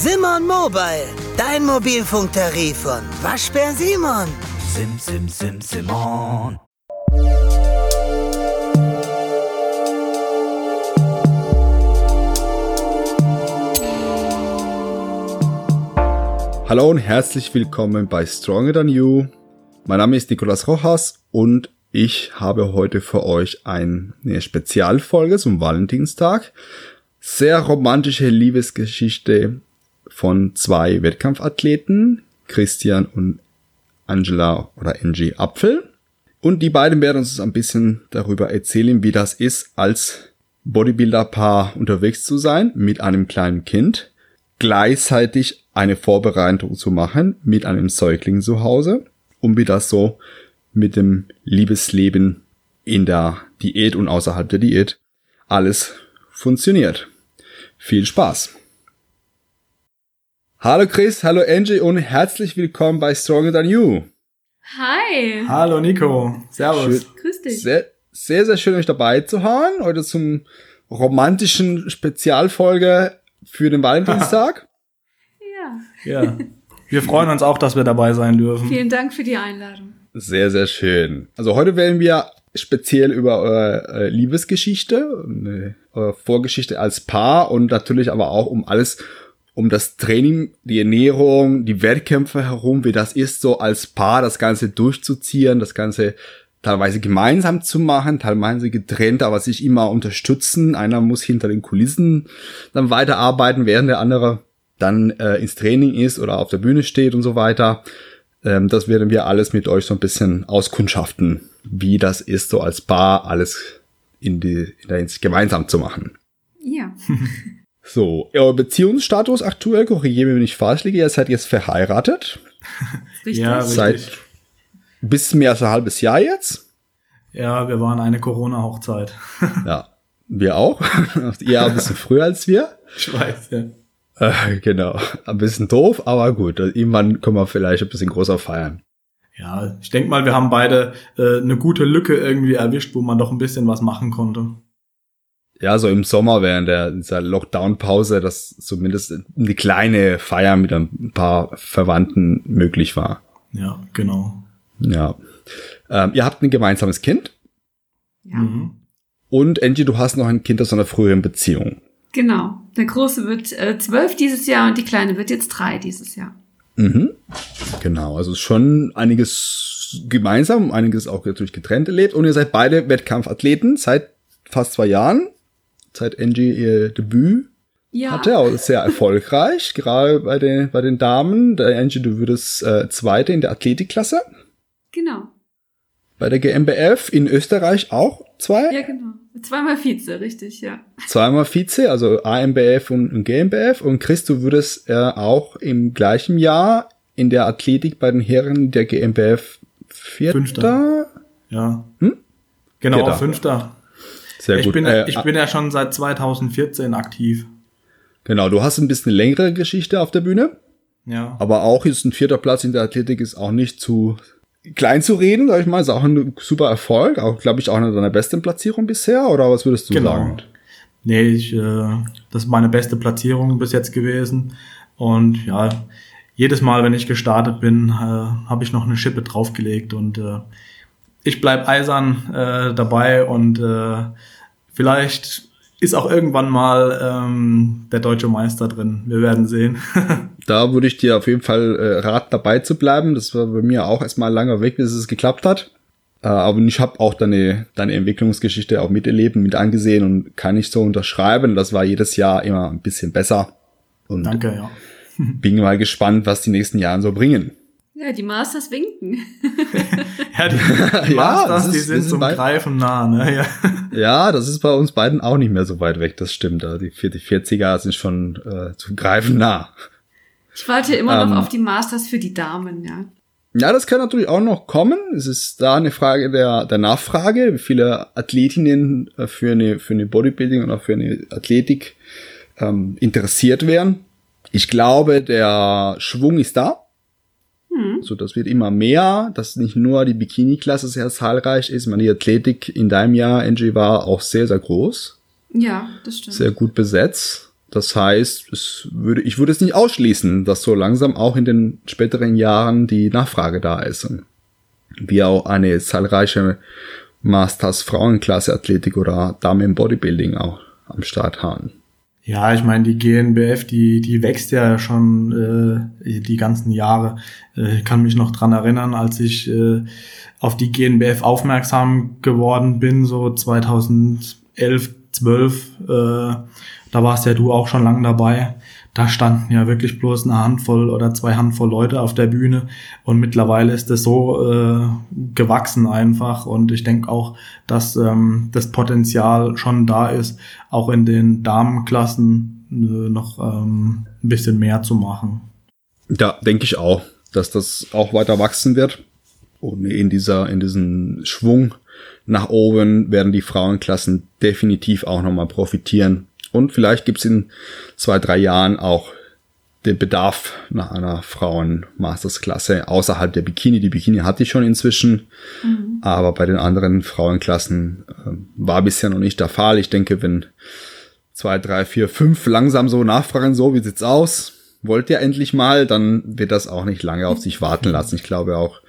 Simon Mobile, dein Mobilfunktarif von Waschbär Simon. Sim, sim, sim, Simon. Hallo und herzlich willkommen bei Stronger Than You. Mein Name ist Nicolas Rojas und ich habe heute für euch eine Spezialfolge zum Valentinstag. Sehr romantische Liebesgeschichte von zwei Wettkampfathleten, Christian und Angela oder Angie Apfel. Und die beiden werden uns ein bisschen darüber erzählen, wie das ist, als Bodybuilder-Paar unterwegs zu sein mit einem kleinen Kind, gleichzeitig eine Vorbereitung zu machen mit einem Säugling zu Hause und wie das so mit dem Liebesleben in der Diät und außerhalb der Diät alles funktioniert. Viel Spaß! Hallo Chris, hallo Angie und herzlich willkommen bei Stronger Than You. Hi. Hallo Nico, servus. Schön, Grüß dich. sehr, sehr, sehr schön euch dabei zu haben. Heute zum romantischen Spezialfolge für den Valentinstag. Ja. Ja. Wir freuen uns auch, dass wir dabei sein dürfen. Vielen Dank für die Einladung. Sehr, sehr schön. Also heute werden wir speziell über eure äh, Liebesgeschichte, äh, eure Vorgeschichte als Paar und natürlich aber auch um alles, um das Training, die Ernährung, die Wettkämpfe herum, wie das ist, so als Paar das Ganze durchzuziehen, das Ganze teilweise gemeinsam zu machen, teilweise getrennt, aber sich immer unterstützen. Einer muss hinter den Kulissen dann weiterarbeiten, während der andere dann äh, ins Training ist oder auf der Bühne steht und so weiter. Ähm, das werden wir alles mit euch so ein bisschen auskundschaften, wie das ist, so als Paar alles in die, in der, gemeinsam zu machen. Ja. So, euer Beziehungsstatus aktuell, korrigiere mich, wenn ich falsch liege, ihr seid jetzt verheiratet, Richtig. Ja, Seit- richtig. bis mehr als ein halbes Jahr jetzt. Ja, wir waren eine Corona-Hochzeit. Ja, wir auch. ihr ein bisschen früher als wir. Ich weiß, ja. Äh, genau, ein bisschen doof, aber gut, irgendwann können wir vielleicht ein bisschen größer feiern. Ja, ich denke mal, wir haben beide äh, eine gute Lücke irgendwie erwischt, wo man doch ein bisschen was machen konnte. Ja, so im Sommer während der dieser Lockdown-Pause, dass zumindest eine kleine Feier mit ein paar Verwandten möglich war. Ja, genau. Ja. Ähm, ihr habt ein gemeinsames Kind Ja. Mhm. und Angie, du hast noch ein Kind aus einer früheren Beziehung. Genau. Der Große wird äh, zwölf dieses Jahr und die Kleine wird jetzt drei dieses Jahr. Mhm. Genau, also schon einiges gemeinsam, einiges auch natürlich getrennt erlebt und ihr seid beide Wettkampfathleten seit fast zwei Jahren, seit Angie ihr Debüt Ja. hatte, auch sehr erfolgreich, gerade bei den, bei den Damen. Der Angie, du würdest äh, Zweite in der Athletikklasse. Genau. Bei der GmbF in Österreich auch zwei. Ja, genau. Zweimal Vize, richtig, ja. Zweimal Vize, also AMBF und, und GmbF. Und Chris, du würdest äh, auch im gleichen Jahr in der Athletik bei den Herren der GmbF Vierter. Fünfter. Ja. Hm? Genau, Vierter. Fünfter. Sehr ich, gut. bin, Äh, ich bin ja schon seit 2014 aktiv. genau, du hast ein bisschen längere Geschichte auf der Bühne. Ja. Aber auch ist ein vierter Platz in der Athletik ist auch nicht zu klein zu reden, sag ich mal. Ist auch ein super Erfolg. Auch, glaube ich, auch eine deiner besten Platzierungen bisher. Oder was würdest du Genau. sagen? Nee, ich, äh, das ist meine beste Platzierung bis jetzt gewesen. Und ja, jedes Mal, wenn ich gestartet bin, äh, habe ich noch eine Schippe draufgelegt und äh, ich bleib eisern äh, dabei und äh, vielleicht ist auch irgendwann mal ähm, der deutsche Meister drin. Wir werden sehen. Da würde ich dir auf jeden Fall äh, raten, dabei zu bleiben. Das war bei mir auch erstmal ein langer Weg, bis es geklappt hat. Äh, aber ich habe auch deine, deine Entwicklungsgeschichte auch miterlebt mit angesehen und kann ich so unterschreiben. Das war jedes Jahr immer ein bisschen besser. Und Danke, ja. bin mal gespannt, was die nächsten Jahre so bringen. Ja, die Masters winken. Ja, die, die Ja, Masters, das die ist- wir sind sind zum bei- Greifen nah, ne? Ja. Ja, das ist bei uns beiden auch nicht mehr so weit weg, das stimmt. Die 40er sind schon äh, zu greifen nah. Ich warte immer Ähm. noch auf die Masters für die Damen, ja. Ja, das kann natürlich auch noch kommen. Es ist da eine Frage der, der Nachfrage, wie viele Athletinnen äh, für eine, für eine Bodybuilding oder für eine Athletik ähm, interessiert wären. Ich glaube, der Schwung ist da. Hm. So, das wird immer mehr, dass nicht nur die Bikini-Klasse sehr zahlreich ist. Meine, die Athletik in deinem Jahr, Angie, war auch sehr, sehr groß, Ja, das stimmt. sehr gut besetzt. Das heißt, es würde, ich würde es nicht ausschließen, dass so langsam auch in den späteren Jahren die Nachfrage da ist. Und wir auch eine zahlreiche Masters Frauenklasse Athletik oder Damen Bodybuilding auch am Start haben. Ja, ich meine, die GNBF, die, die wächst ja schon äh, die ganzen Jahre. Äh, kann mich noch dran erinnern, als ich äh, auf die GNBF aufmerksam geworden bin, so 2011, 12, äh, da warst ja du auch schon lang dabei da standen ja wirklich bloß eine Handvoll oder zwei Handvoll Leute auf der Bühne und mittlerweile ist es so äh, gewachsen einfach und ich denke auch, dass ähm, das Potenzial schon da ist, auch in den Damenklassen äh, noch ähm, ein bisschen mehr zu machen. Ja, denke ich auch, dass das auch weiter wachsen wird und in dieser in diesem Schwung nach oben werden die Frauenklassen definitiv auch nochmal profitieren und vielleicht gibt's in zwei, drei Jahren auch den Bedarf nach einer Frauen-Mastersklasse außerhalb der Bikini. Die Bikini hatte ich schon inzwischen, mhm. aber bei den anderen Frauenklassen äh, war bisher noch nicht der Fall. Ich denke, wenn zwei, drei, vier, fünf langsam so nachfragen, so wie sieht's aus, wollt ihr endlich mal, dann wird das auch nicht lange auf sich warten lassen. Ich glaube auch,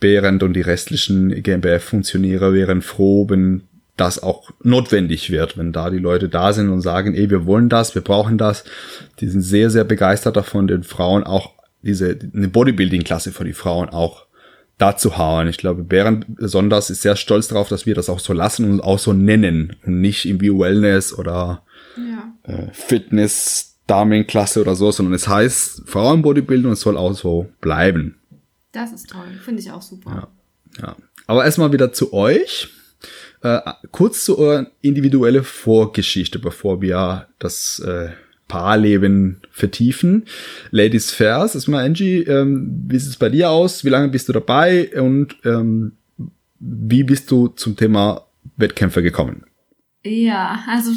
Behrendt und die restlichen GmbF-Funktionäre wären froh, wenn das auch notwendig wird, wenn da die Leute da sind und sagen, ey, wir wollen das, wir brauchen das. Die sind sehr, sehr begeistert davon, den Frauen auch diese, eine Bodybuilding-Klasse für die Frauen auch da zu hauen. Ich glaube, Bären besonders ist sehr stolz darauf, dass wir das auch so lassen und auch so nennen und nicht irgendwie Wellness oder ja. äh, Fitness, Damenklasse oder so, sondern es heißt Frauenbodybuilding und es soll auch so bleiben. Das ist toll, finde ich auch super. Ja, ja. Aber erstmal wieder zu euch. Äh, kurz zu eurer individuelle Vorgeschichte, bevor wir das äh, Paarleben vertiefen. Ladies first, erstmal Angie, ähm, wie sieht es bei dir aus? Wie lange bist du dabei und ähm, wie bist du zum Thema Wettkämpfe gekommen? Ja, also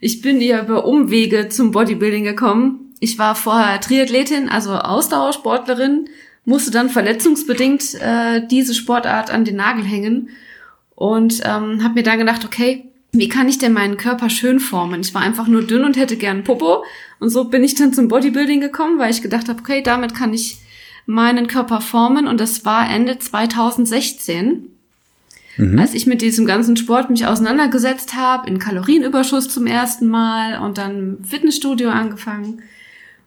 ich bin eher über Umwege zum Bodybuilding gekommen. Ich war vorher Triathletin, also Ausdauersportlerin, musste dann verletzungsbedingt äh, diese Sportart an den Nagel hängen und ähm, habe mir dann gedacht, okay, wie kann ich denn meinen Körper schön formen? Ich war einfach nur dünn und hätte gern Popo. Und so bin ich dann zum Bodybuilding gekommen, weil ich gedacht habe, okay, damit kann ich meinen Körper formen. Und das war Ende 2016, mhm. als ich mit diesem ganzen Sport mich auseinandergesetzt habe, in Kalorienüberschuss zum ersten Mal und dann Fitnessstudio angefangen.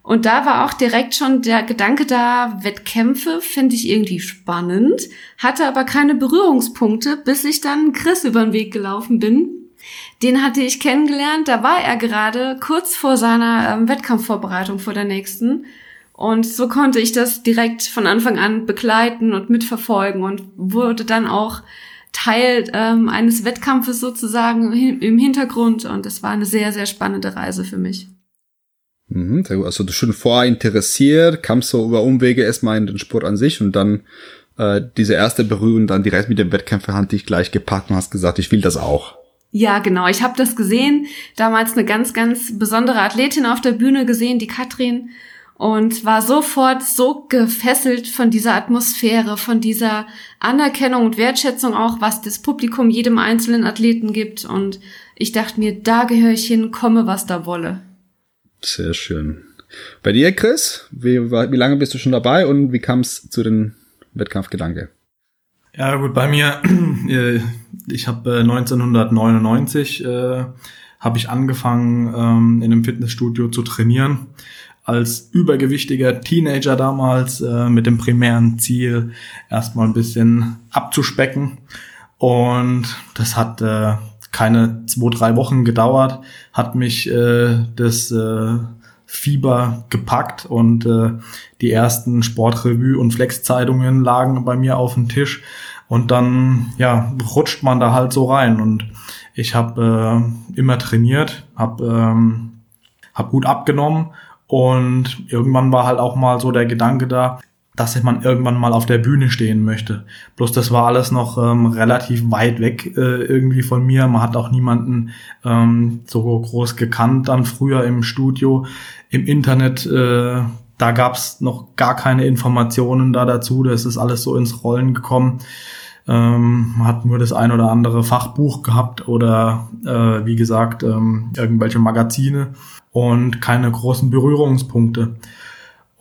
Und da war auch direkt schon der Gedanke da, Wettkämpfe finde ich irgendwie spannend, hatte aber keine Berührungspunkte, bis ich dann Chris über den Weg gelaufen bin. Den hatte ich kennengelernt, da war er gerade kurz vor seiner ähm, Wettkampfvorbereitung vor der nächsten. Und so konnte ich das direkt von Anfang an begleiten und mitverfolgen und wurde dann auch Teil ähm, eines Wettkampfes sozusagen im Hintergrund. Und es war eine sehr, sehr spannende Reise für mich. Mhm, sehr gut. Also du schon vorher interessiert, kamst so über Umwege erstmal in den Sport an sich und dann äh, diese erste Berührung dann direkt mit dem Wettkämpfer hat dich gleich gepackt und hast gesagt, ich will das auch. Ja, genau. Ich habe das gesehen. Damals eine ganz, ganz besondere Athletin auf der Bühne gesehen, die Katrin, und war sofort so gefesselt von dieser Atmosphäre, von dieser Anerkennung und Wertschätzung auch, was das Publikum jedem einzelnen Athleten gibt. Und ich dachte mir, da gehöre ich hin, komme, was da wolle. Sehr schön. Bei dir, Chris, wie, wie lange bist du schon dabei und wie kam es zu den Wettkampfgedanke? Ja gut, bei mir, äh, ich habe 1999 äh, ich angefangen ähm, in einem Fitnessstudio zu trainieren als übergewichtiger Teenager damals äh, mit dem primären Ziel erstmal ein bisschen abzuspecken und das hat äh, keine zwei, drei Wochen gedauert, hat mich äh, das äh, Fieber gepackt und äh, die ersten Sportrevue und Flex-Zeitungen lagen bei mir auf dem Tisch und dann ja rutscht man da halt so rein und ich habe äh, immer trainiert, habe ähm, hab gut abgenommen und irgendwann war halt auch mal so der Gedanke da, dass man irgendwann mal auf der Bühne stehen möchte. Bloß das war alles noch ähm, relativ weit weg äh, irgendwie von mir. Man hat auch niemanden ähm, so groß gekannt dann früher im Studio. Im Internet, äh, da gab's noch gar keine Informationen da dazu. Das ist alles so ins Rollen gekommen. Ähm, man hat nur das ein oder andere Fachbuch gehabt oder äh, wie gesagt ähm, irgendwelche Magazine. und keine großen Berührungspunkte.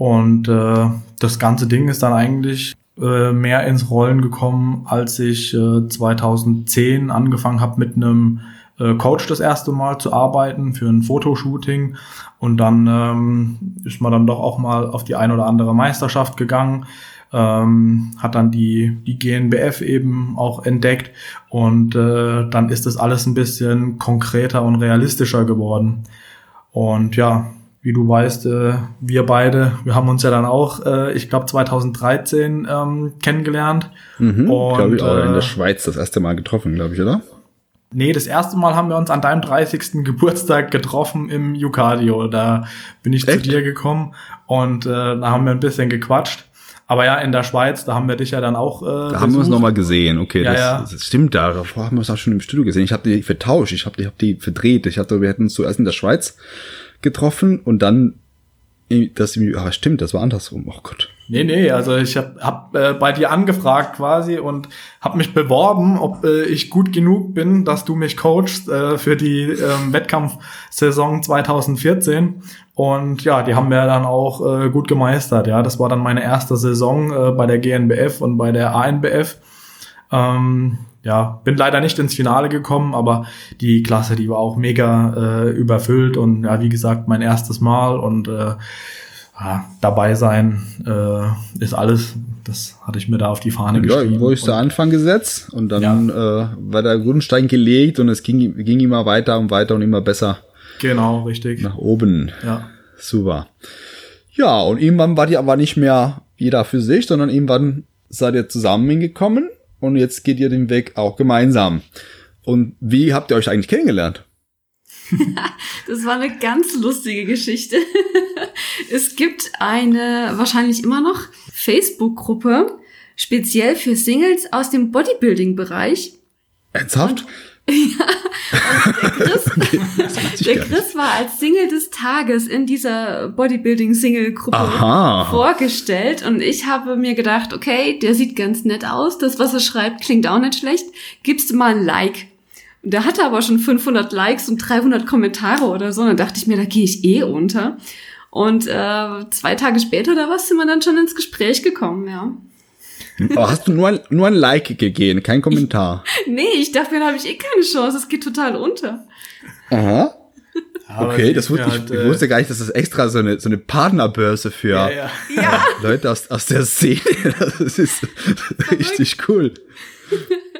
Und äh, das ganze Ding ist dann eigentlich äh, mehr ins Rollen gekommen, als ich äh, 2010 angefangen habe mit einem äh, Coach das erste Mal zu arbeiten für ein Fotoshooting. Und dann ähm, ist man dann doch auch mal auf die ein oder andere Meisterschaft gegangen. Ähm, hat dann die, die GNBF eben auch entdeckt und äh, dann ist das alles ein bisschen konkreter und realistischer geworden. Und ja, wie du weißt, äh, wir beide, wir haben uns ja dann auch, äh, ich glaube 2013 ähm, kennengelernt. Mhm, und glaube ich, auch in äh, der Schweiz das erste Mal getroffen, glaube ich, oder? Nee, das erste Mal haben wir uns an deinem 30. Geburtstag getroffen im Yucadio. Da bin ich Echt? zu dir gekommen und äh, da haben wir ein bisschen gequatscht. Aber ja, in der Schweiz, da haben wir dich ja dann auch. Äh, Da haben wir uns nochmal gesehen, okay, Ja, das, ja. das stimmt, da davor haben wir uns auch schon im Studio gesehen. Ich habe die vertauscht, ich habe die, hab die verdreht. Ich hatte, wir hätten uns zuerst in der Schweiz getroffen und dann das, ah, stimmt, das war andersrum. Oh Gott. Nee, nee, also ich habe hab, äh, bei dir angefragt quasi und habe mich beworben, ob äh, ich gut genug bin, dass du mich coachst äh, für die ähm, Wettkampfsaison 2014. Und ja, die haben wir dann auch äh, gut gemeistert. Ja, das war dann meine erste Saison äh, bei der GNBF und bei der ANBF. Ähm, ja, bin leider nicht ins Finale gekommen, aber die Klasse, die war auch mega äh, überfüllt und ja, wie gesagt, mein erstes Mal und äh, ja, dabei sein äh, ist alles. Das hatte ich mir da auf die Fahne Ja, geschrieben. wo ich zu Anfang gesetzt und dann äh, war der Grundstein gelegt und es ging, ging immer weiter und weiter und immer besser Genau, richtig. nach oben. Ja. Super. Ja, und irgendwann war die aber nicht mehr jeder für sich, sondern irgendwann seid ihr zusammengekommen und jetzt geht ihr den Weg auch gemeinsam. Und wie habt ihr euch eigentlich kennengelernt? Das war eine ganz lustige Geschichte. es gibt eine, wahrscheinlich immer noch, Facebook-Gruppe, speziell für Singles aus dem Bodybuilding-Bereich. Ernsthaft? Der Chris, der. Chris war als Single des Tages in dieser Bodybuilding-Single-Gruppe vorgestellt und ich habe mir gedacht, okay, der sieht ganz nett aus, das, was er schreibt, klingt auch nicht schlecht, gibst du mal ein Like. Und der hatte aber schon 500 Likes und 300 Kommentare oder so, und dann dachte ich mir, da gehe ich eh unter. Und äh, zwei Tage später oder was sind wir dann schon ins Gespräch gekommen, ja. Aber hast du nur ein, nur ein Like gegeben, kein Kommentar? Nee, ich dachte mir, da habe ich eh keine Chance, es geht total unter. Aha. Okay, das wusste ich, halt, ich äh, wusste gar nicht, dass das extra so eine, so eine Partnerbörse für Ja, ja. Leute aus, aus der Szene. Das ist richtig cool.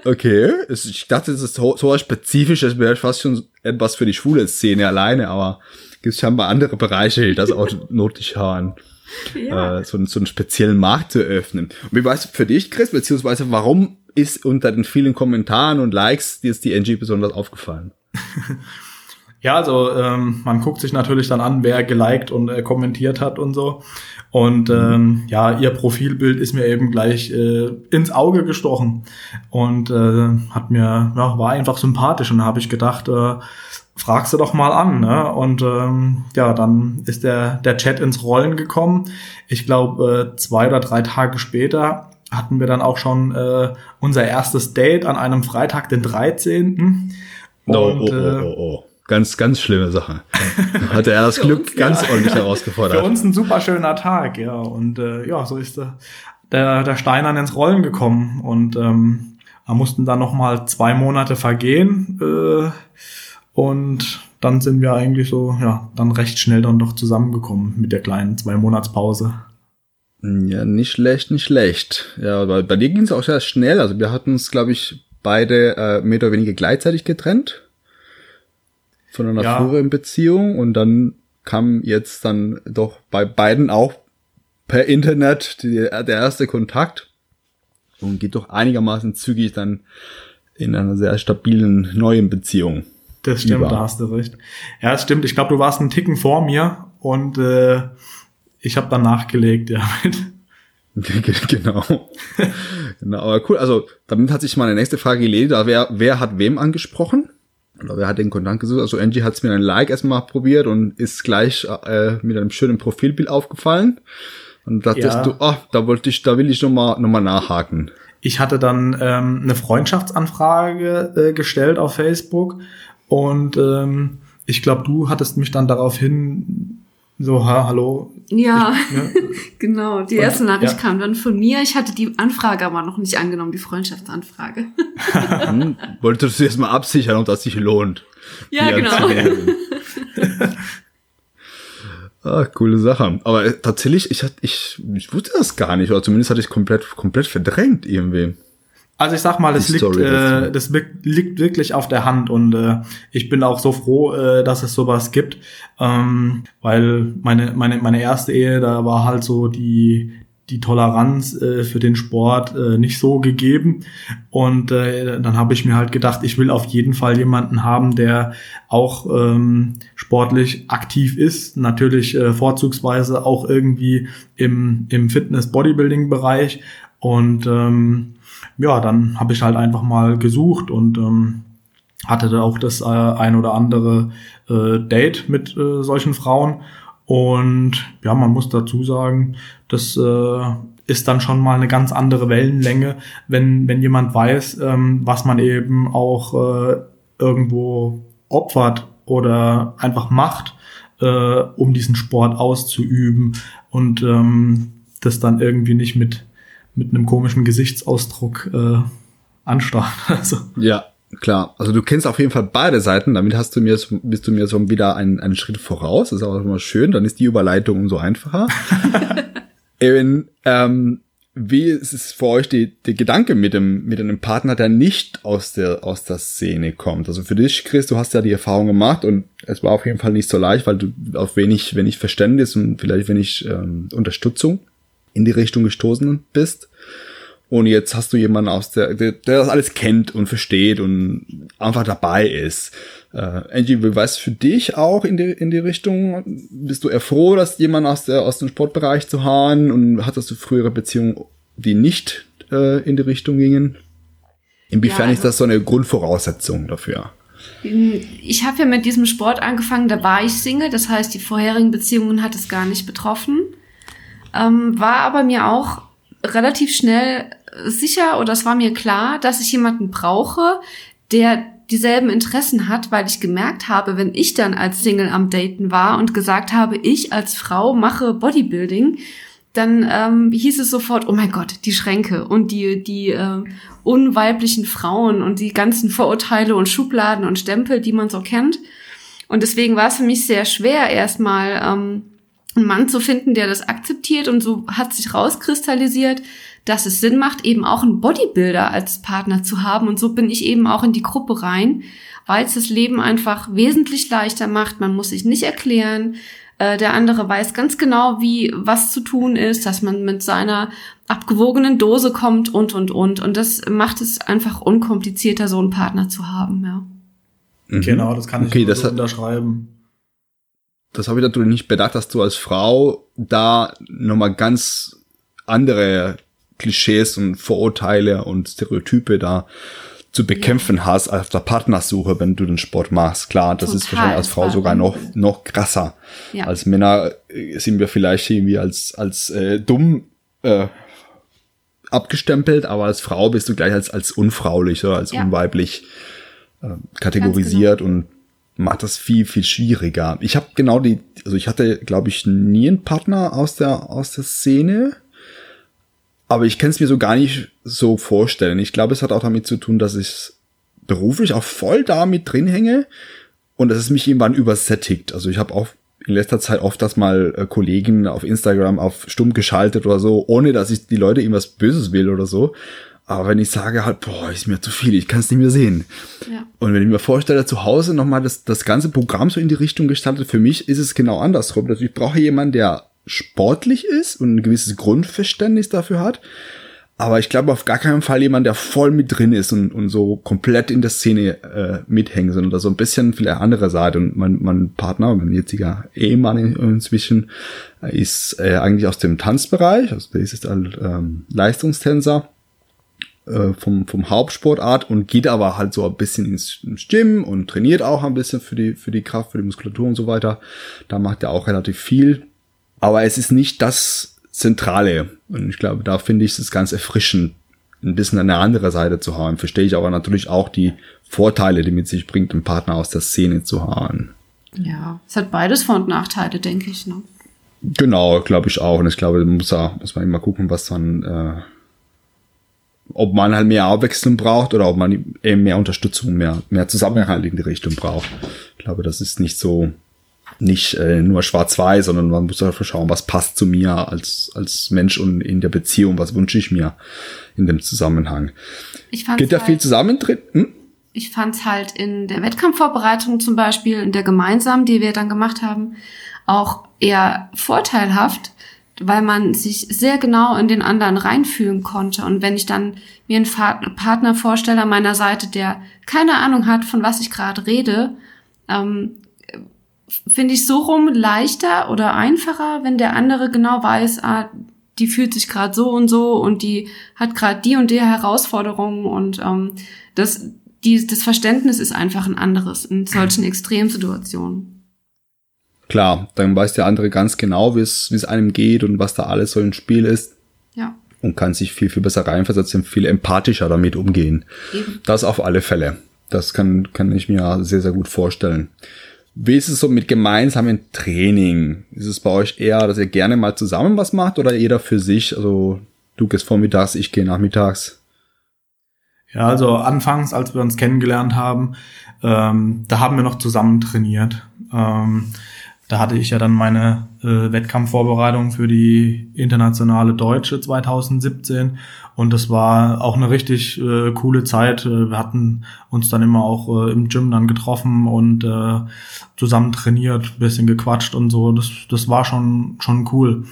Okay, ich dachte, das ist so, so was Spezifisches, wäre fast schon etwas für die schwule Szene alleine, aber gibt scheinbar andere Bereiche, die das auch nötig haben, Ja. äh, so, einen- so einen speziellen Markt zu eröffnen. Und wie war es für dich, Chris, beziehungsweise warum ist unter den vielen Kommentaren und Likes dir ist die NG besonders aufgefallen? Ja, also ähm, man guckt sich natürlich dann an, wer geliked und äh, kommentiert hat und so. Und ähm, ja, ihr Profilbild ist mir eben gleich äh, ins Auge gestochen und äh, hat mir ja, war einfach sympathisch und da habe ich gedacht, äh, fragst du doch mal an, ne? Und ähm, ja, dann ist der der Chat ins Rollen gekommen. Ich glaube äh, zwei oder drei Tage später hatten wir dann auch schon äh, unser erstes Date an einem Freitag, den 13. Oh, Und, oh, oh, oh, oh. Ganz, ganz schlimme Sache. Hatte er das Für Glück uns, ganz ja. ordentlich Für herausgefordert. uns ein super schöner Tag, ja. Und äh, ja, so ist der, der, der Stein dann ins Rollen gekommen. Und ähm, da mussten dann noch mal zwei Monate vergehen. Äh, und dann sind wir eigentlich so, ja, dann recht schnell dann doch zusammengekommen mit der kleinen Zwei-Monats-Pause. Ja, nicht schlecht, nicht schlecht. Ja, aber bei dir ging es auch sehr schnell. Also wir hatten uns, glaube ich, beide äh, mehr oder weniger gleichzeitig getrennt von einer Ja. früheren Beziehung und dann kam jetzt dann doch bei beiden auch per Internet die, der erste Kontakt und geht doch einigermaßen zügig dann in einer sehr stabilen neuen Beziehung. Das stimmt, Lieber. da hast du recht. Ja, das stimmt. Ich glaube, du warst einen Ticken vor mir und äh, ich habe dann nachgelegt, ja. Genau. genau, aber cool. Also, damit hat sich meine nächste Frage erledigt. Also, wer, wer hat wem angesprochen? Oder wer hat den Kontakt gesucht? Also, Angie hat es mir ein Like erstmal probiert und ist gleich äh, mit einem schönen Profilbild aufgefallen. Und dachtest Ja. du, ah, da wollte ich, da will ich nochmal noch mal nachhaken. Ich hatte dann ähm, eine Freundschaftsanfrage äh, gestellt auf Facebook und ähm, ich glaube, du hattest mich dann darauf hin so, ha, hallo. Ja, ich, ne? genau. Die Und, erste Nachricht ja. kam dann von mir. Ich hatte die Anfrage aber noch nicht angenommen, die Freundschaftsanfrage. Hm, wolltest du erst mal absichern, ob das sich lohnt. Ja, genau. ah, coole Sache. Aber tatsächlich, ich, hatte, ich, ich wusste das gar nicht, oder zumindest hatte ich komplett, komplett verdrängt irgendwie. Also ich sag mal, das liegt, äh, das liegt wirklich auf der Hand und äh, ich bin auch so froh, äh, dass es sowas gibt, ähm, weil meine meine meine erste Ehe, da war halt so die die Toleranz äh, für den Sport äh, nicht so gegeben. Und äh, dann habe ich mir halt gedacht, ich will auf jeden Fall jemanden haben, der auch ähm, sportlich aktiv ist, natürlich äh, vorzugsweise auch irgendwie im im Fitness Bodybuilding Bereich und ähm, ja, dann habe ich halt einfach mal gesucht und ähm, hatte da auch das äh, ein oder andere äh, Date mit äh, solchen Frauen. Und ja, man muss dazu sagen, das äh, ist dann schon mal eine ganz andere Wellenlänge, wenn, wenn jemand weiß, ähm, was man eben auch äh, irgendwo opfert oder einfach macht, äh, um diesen Sport auszuüben und ähm, das dann irgendwie nicht mit mit einem komischen Gesichtsausdruck äh, anstarrt. Also, Ja, klar. Also du kennst auf jeden Fall beide Seiten. Damit hast du mir, so- bist du mir so wieder einen, einen Schritt voraus. Das ist auch immer schön. Dann ist die Überleitung umso einfacher. Eben, ähm, wie ist es für euch die, die Gedanke mit dem, mit einem Partner, der nicht aus der, aus der Szene kommt? Also für dich, Chris, du hast ja die Erfahrung gemacht und es war auf jeden Fall nicht so leicht, weil du auf wenig, wenig Verständnis und vielleicht wenig ähm, Unterstützung in die Richtung gestoßen bist. Und jetzt hast du jemanden aus der, der, der das alles kennt und versteht und einfach dabei ist. Äh, Angie, wie war es für dich auch in die, in die Richtung? Bist du eher froh, dass jemand aus, der, aus dem Sportbereich zu haben und hattest du frühere Beziehungen, die nicht äh, in die Richtung gingen? Inwiefern Ja, ist das so eine Grundvoraussetzung dafür? Ich habe ja mit diesem Sport angefangen, da war ich Single, das heißt, die vorherigen Beziehungen hat es gar nicht betroffen. Ähm, war aber mir auch relativ schnell sicher oder es war mir klar, dass ich jemanden brauche, der dieselben Interessen hat, weil ich gemerkt habe, wenn ich dann als Single am Daten war und gesagt habe, ich als Frau mache Bodybuilding, dann ähm, hieß es sofort, oh mein Gott, die Schränke und die, die äh, unweiblichen Frauen und die ganzen Vorurteile und Schubladen und Stempel, die man so kennt. Und deswegen war es für mich sehr schwer, erstmal ähm, einen Mann zu finden, der das akzeptiert. Und so hat sich rauskristallisiert, dass es Sinn macht, eben auch einen Bodybuilder als Partner zu haben. Und so bin ich eben auch in die Gruppe rein, weil es das Leben einfach wesentlich leichter macht. Man muss sich nicht erklären. Äh, Der andere weiß ganz genau, wie was zu tun ist, dass man mit seiner abgewogenen Dose kommt und, und, und. Und das macht es einfach unkomplizierter, so einen Partner zu haben, ja. Mhm. Genau, das kann ich Okay, das so hat- unterschreiben. Das habe ich natürlich nicht bedacht, dass du als Frau da nochmal ganz andere Klischees und Vorurteile und Stereotype da zu bekämpfen hast auf der Partnersuche, wenn du den Sport machst. Klar, das ist Total, wahrscheinlich als Frau sogar noch, noch krasser. Ja. Als Männer äh, sind wir vielleicht irgendwie als, als äh, dumm äh, abgestempelt, aber als Frau bist du gleich als, als unfraulich oder als Ja. unweiblich äh, kategorisiert und macht das viel, viel schwieriger. Ich habe genau die, also ich hatte, glaube ich, nie einen Partner aus der, aus der Szene, aber ich kann es mir so gar nicht so vorstellen. Ich glaube, es hat auch damit zu tun, dass ich beruflich auch voll da mit drin hänge und dass es mich irgendwann übersättigt. Also ich habe auch in letzter Zeit oft das mal äh, Kollegen auf Instagram auf stumm geschaltet oder so, ohne dass ich die Leute irgendwas Böses will oder so. Aber wenn ich sage halt, boah, ist mir zu viel, ich kann es nicht mehr sehen. Ja. Und wenn ich mir vorstelle, zu Hause nochmal das, das ganze Programm so in die Richtung gestaltet, für mich ist es genau andersrum. Also ich brauche jemanden, der sportlich ist und ein gewisses Grundverständnis dafür hat. Aber ich glaube auf gar keinen Fall jemand, der voll mit drin ist und, und so komplett in der Szene äh, mithängt, sondern da so ein bisschen vielleicht andere Seite. Und mein, mein Partner, mein jetziger Ehemann in, inzwischen, ist äh, eigentlich aus dem Tanzbereich, also der ist halt ähm, Leistungstänzer äh, vom, vom Hauptsportart und geht aber halt so ein bisschen ins, ins Gym und trainiert auch ein bisschen für die, für die Kraft, für die Muskulatur und so weiter. Da macht er auch relativ viel. Aber es ist nicht das Zentrale. Und ich glaube, da finde ich es ganz erfrischend, ein bisschen eine andere Seite zu haben. Verstehe ich aber natürlich auch die Vorteile, die mit sich bringt, einen Partner aus der Szene zu haben. Ja, es hat beides Vor- und Nachteile, denke ich. Ne? Genau, glaube ich auch. Und ich glaube, muss, da, muss man immer gucken, was man, äh, ob man halt mehr Abwechslung braucht oder ob man eben mehr Unterstützung, mehr, mehr Zusammenhalt in die Richtung braucht. Ich glaube, das ist nicht so, nicht äh, nur schwarz-weiß, sondern man muss einfach schauen, was passt zu mir als, als Mensch und in der Beziehung, was wünsche ich mir in dem Zusammenhang. Ich Geht da halt, viel zusammen drin? Hm? Ich fand's halt in der Wettkampfvorbereitung zum Beispiel, in der gemeinsamen, die wir dann gemacht haben, auch eher vorteilhaft, weil man sich sehr genau in den anderen reinfühlen konnte. Und wenn ich dann mir einen Partner vorstelle an meiner Seite, der keine Ahnung hat, von was ich gerade rede, ähm, finde ich so rum leichter oder einfacher, wenn der andere genau weiß, ah, die fühlt sich gerade so und so und die hat gerade die und die Herausforderungen und ähm, das, die, das Verständnis ist einfach ein anderes in solchen Extremsituationen. Klar, dann weiß der andere ganz genau, wie es wie es einem geht und was da alles so im Spiel ist Ja, und kann sich viel, viel besser reinversetzen, viel empathischer damit umgehen. eben. Das auf alle Fälle. Das kann, kann ich mir sehr, sehr gut vorstellen. Wie ist es so mit gemeinsamen Training? Ist es bei euch eher, dass ihr gerne mal zusammen was macht oder jeder für sich? Also du gehst vormittags, ich gehe nachmittags. Ja, also anfangs, als wir uns kennengelernt haben, ähm, da haben wir noch zusammen trainiert. Ähm, da hatte ich ja dann meine äh, Wettkampfvorbereitung für die internationale Deutsche 2017 und das war auch eine richtig äh, coole Zeit. Äh, Wir hatten uns dann immer auch äh, im Gym dann getroffen und äh, zusammen trainiert, bisschen gequatscht und so. Das, das war schon schon cool.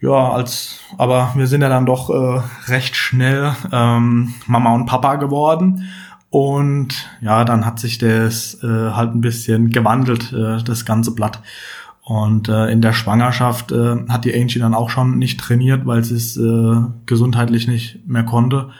Ja, als aber wir sind ja dann doch äh, recht schnell ähm, Mama und Papa geworden und ja, dann hat sich das äh, halt ein bisschen gewandelt, äh, das ganze Blatt. Und äh, in der Schwangerschaft äh, hat die Angie dann auch schon nicht trainiert, weil sie es äh, gesundheitlich nicht mehr konnte.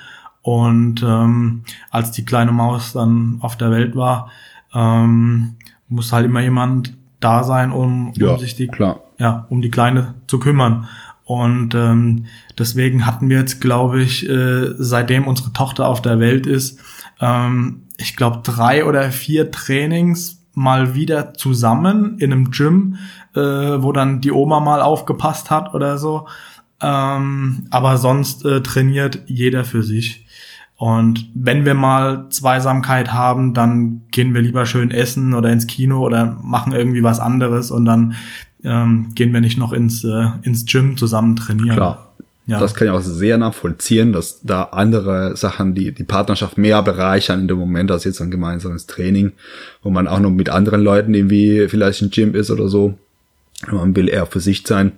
Und ähm, als die kleine Maus dann auf der Welt war, ähm, muss halt immer jemand da sein, um, um sich die klar. ja, um die Kleine zu kümmern. Und ähm, deswegen hatten wir jetzt, glaube ich, äh, seitdem unsere Tochter auf der Welt ist, ähm, ich glaube, drei oder vier Trainings mal wieder zusammen in einem Gym, äh, wo dann die Oma mal aufgepasst hat oder so. Ähm, aber sonst äh, trainiert jeder für sich. Und wenn wir mal Zweisamkeit haben, dann gehen wir lieber schön essen oder ins Kino oder machen irgendwie was anderes und dann ähm, gehen wir nicht noch ins, äh, ins Gym zusammen trainieren. Klar. Ja. Das kann ich auch sehr nachvollziehen, dass da andere Sachen die, die Partnerschaft mehr bereichern in dem Moment als jetzt ein gemeinsames Training, wo man auch noch mit anderen Leuten irgendwie vielleicht im Gym ist oder so. Man will eher für sich sein.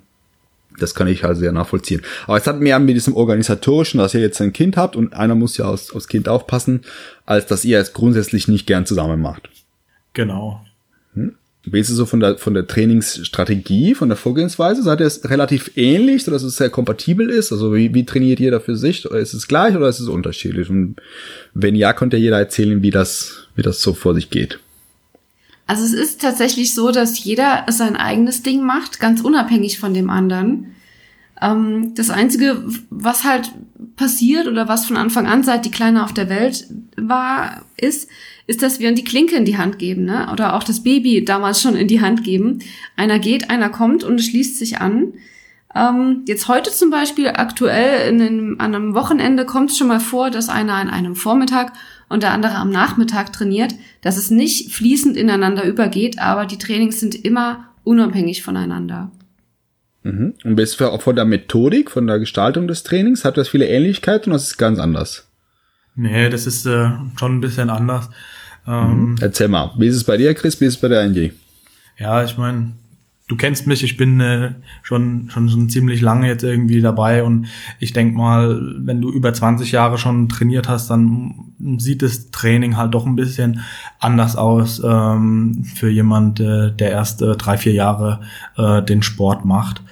Das kann ich halt sehr nachvollziehen. Aber es hat mehr mit diesem organisatorischen, dass ihr jetzt ein Kind habt und einer muss ja aufs, aufs Kind aufpassen, als dass ihr es grundsätzlich nicht gern zusammen macht. Genau. Wie ist es so von der, von der Trainingsstrategie, von der Vorgehensweise? Seid ihr es relativ ähnlich, sodass es sehr kompatibel ist? Also wie, wie trainiert jeder für sich? Ist es gleich oder ist es unterschiedlich? Und wenn ja, konnte jeder erzählen, wie das, wie das so vor sich geht. Also es ist tatsächlich so, dass jeder sein eigenes Ding macht, ganz unabhängig von dem anderen. Ähm, das Einzige, was halt passiert oder was von Anfang an, seit die Kleine auf der Welt war, ist, ist, dass wir die Klinke in die Hand geben, ne? Oder auch das Baby damals schon in die Hand geben. Einer geht, einer kommt und es schließt sich an. Ähm, jetzt heute zum Beispiel, aktuell in einem, an einem Wochenende kommt es schon mal vor, dass einer an einem Vormittag und der andere am Nachmittag trainiert, dass es nicht fließend ineinander übergeht, aber die Trainings sind immer unabhängig voneinander. Mhm. Und bis für, von der Methodik, von der Gestaltung des Trainings, hat das viele Ähnlichkeiten und das ist ganz anders. Nee, das ist äh, schon ein bisschen anders. Ähm, Erzähl mal, wie ist es bei dir, Chris, wie ist es bei der Angie? Ja, ich meine, du kennst mich, ich bin äh, schon, schon schon ziemlich lange jetzt irgendwie dabei und ich denk mal, wenn du über 20 Jahre schon trainiert hast, dann sieht das Training halt doch ein bisschen anders aus ähm, für jemand, äh, der erst äh, drei, vier Jahre äh, den Sport macht.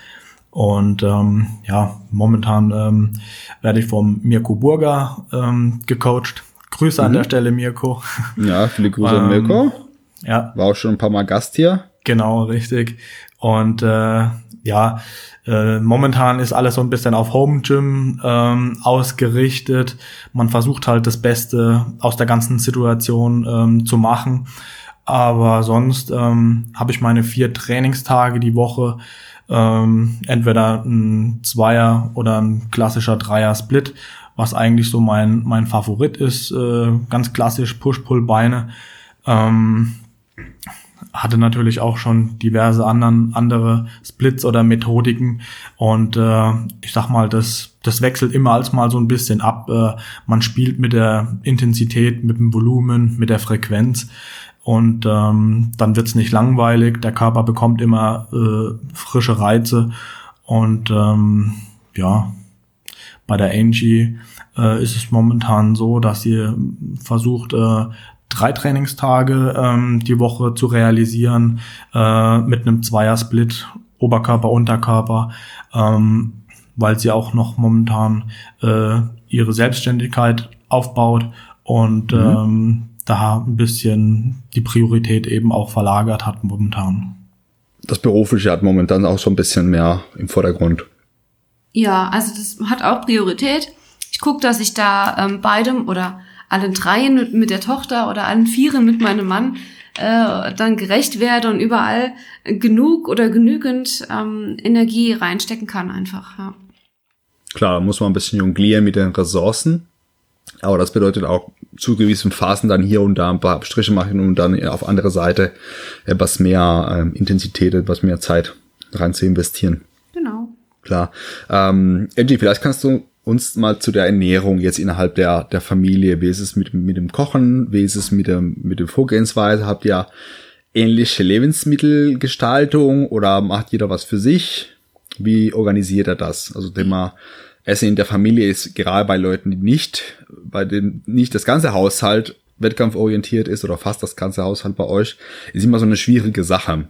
Und ähm, ja, momentan ähm, werde ich vom Mirko Burger ähm, gecoacht. Grüße an der Stelle, Mirko. Ja, viele Grüße an Ähm, Mirko. Ja, War auch schon ein paar Mal Gast hier. Genau, richtig. Und äh, ja, äh, momentan ist alles so ein bisschen auf Home Gym ähm, ausgerichtet. Man versucht halt das Beste aus der ganzen Situation ähm, zu machen. Aber sonst ähm, habe ich meine vier Trainingstage die Woche, ähm, entweder ein Zweier oder ein klassischer Dreier-Split, was eigentlich so mein, mein Favorit ist. Äh, ganz klassisch Push-Pull-Beine. Ähm, hatte natürlich auch schon diverse anderen, andere Splits oder Methodiken und äh, ich sag mal, das, das wechselt immer als mal so ein bisschen ab. Äh, man spielt mit der Intensität, mit dem Volumen, mit der Frequenz und ähm, dann wird's nicht langweilig. Der Körper bekommt immer äh, frische Reize und ähm, ja, bei der Angie äh, ist es momentan so, dass sie versucht, äh, drei Trainingstage ähm, die Woche zu realisieren äh, mit einem Zweiersplit Oberkörper Unterkörper, ähm, weil sie auch noch momentan äh, ihre Selbstständigkeit aufbaut und mhm. ähm, da ein bisschen die Priorität eben auch verlagert hat momentan. Das Berufliche hat momentan auch so ein bisschen mehr im Vordergrund. Ja, also das hat auch Priorität. Ich gucke, dass ich da ähm, beidem oder allen dreien mit, mit der Tochter oder allen vieren mit meinem Mann äh, dann gerecht werde und überall genug oder genügend ähm, Energie reinstecken kann einfach. Ja. Klar, da muss man ein bisschen jonglieren mit den Ressourcen. Aber das bedeutet auch zu gewissen Phasen dann hier und da ein paar Striche machen und dann auf andere Seite etwas mehr ähm, Intensität, etwas mehr Zeit rein zu investieren. Genau. Klar. Ähm, Angie, vielleicht kannst du uns mal zu der Ernährung jetzt innerhalb der, der Familie. Wie ist es mit, mit dem Kochen? Wie ist es mit dem, mit der Vorgehensweise? Habt ihr ähnliche Lebensmittelgestaltung oder macht jeder was für sich? Wie organisiert er das? Also Thema Essen in der Familie ist gerade bei Leuten, die nicht, bei denen nicht das ganze Haushalt wettkampforientiert ist oder fast das ganze Haushalt bei euch, ist immer so eine schwierige Sache.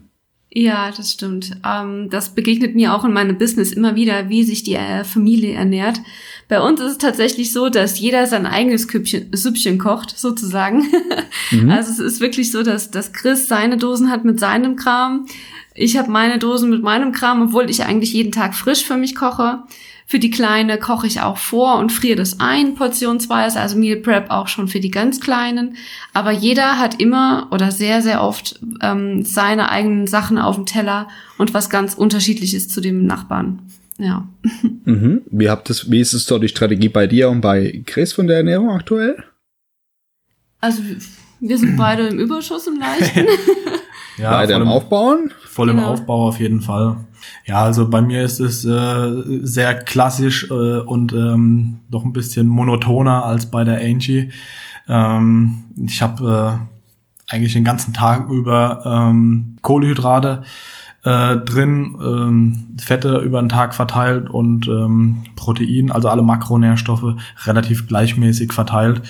Ja, das stimmt. Ähm, das begegnet mir auch in meinem Business immer wieder, wie sich die äh, Familie ernährt. Bei uns ist es tatsächlich so, dass jeder sein eigenes Küppchen, Süppchen kocht, sozusagen. Mhm. Also es ist wirklich so, dass, dass Chris seine Dosen hat mit seinem Kram. Ich habe meine Dosen mit meinem Kram, obwohl ich eigentlich jeden Tag frisch für mich koche. Für die Kleine koche ich auch vor und friere das ein, portionsweise, also Meal Prep auch schon für die ganz Kleinen. Aber jeder hat immer oder sehr, sehr oft ähm, seine eigenen Sachen auf dem Teller und was ganz unterschiedliches zu dem Nachbarn. Ja. Mhm. Wie habt es, wie ist es so die Strategie bei dir und bei Chris von der Ernährung aktuell? Also wir sind beide im Überschuss im Leichten. ja, beide im Aufbauen? Voll im genau. Aufbau auf jeden Fall. Ja, also bei mir ist es äh, sehr klassisch äh, und ähm, doch ein bisschen monotoner als bei der Angie. Ähm, ich habe äh, eigentlich den ganzen Tag über ähm, Kohlenhydrate äh, drin, ähm, Fette über den Tag verteilt und ähm, Protein, also alle Makronährstoffe relativ gleichmäßig verteilt.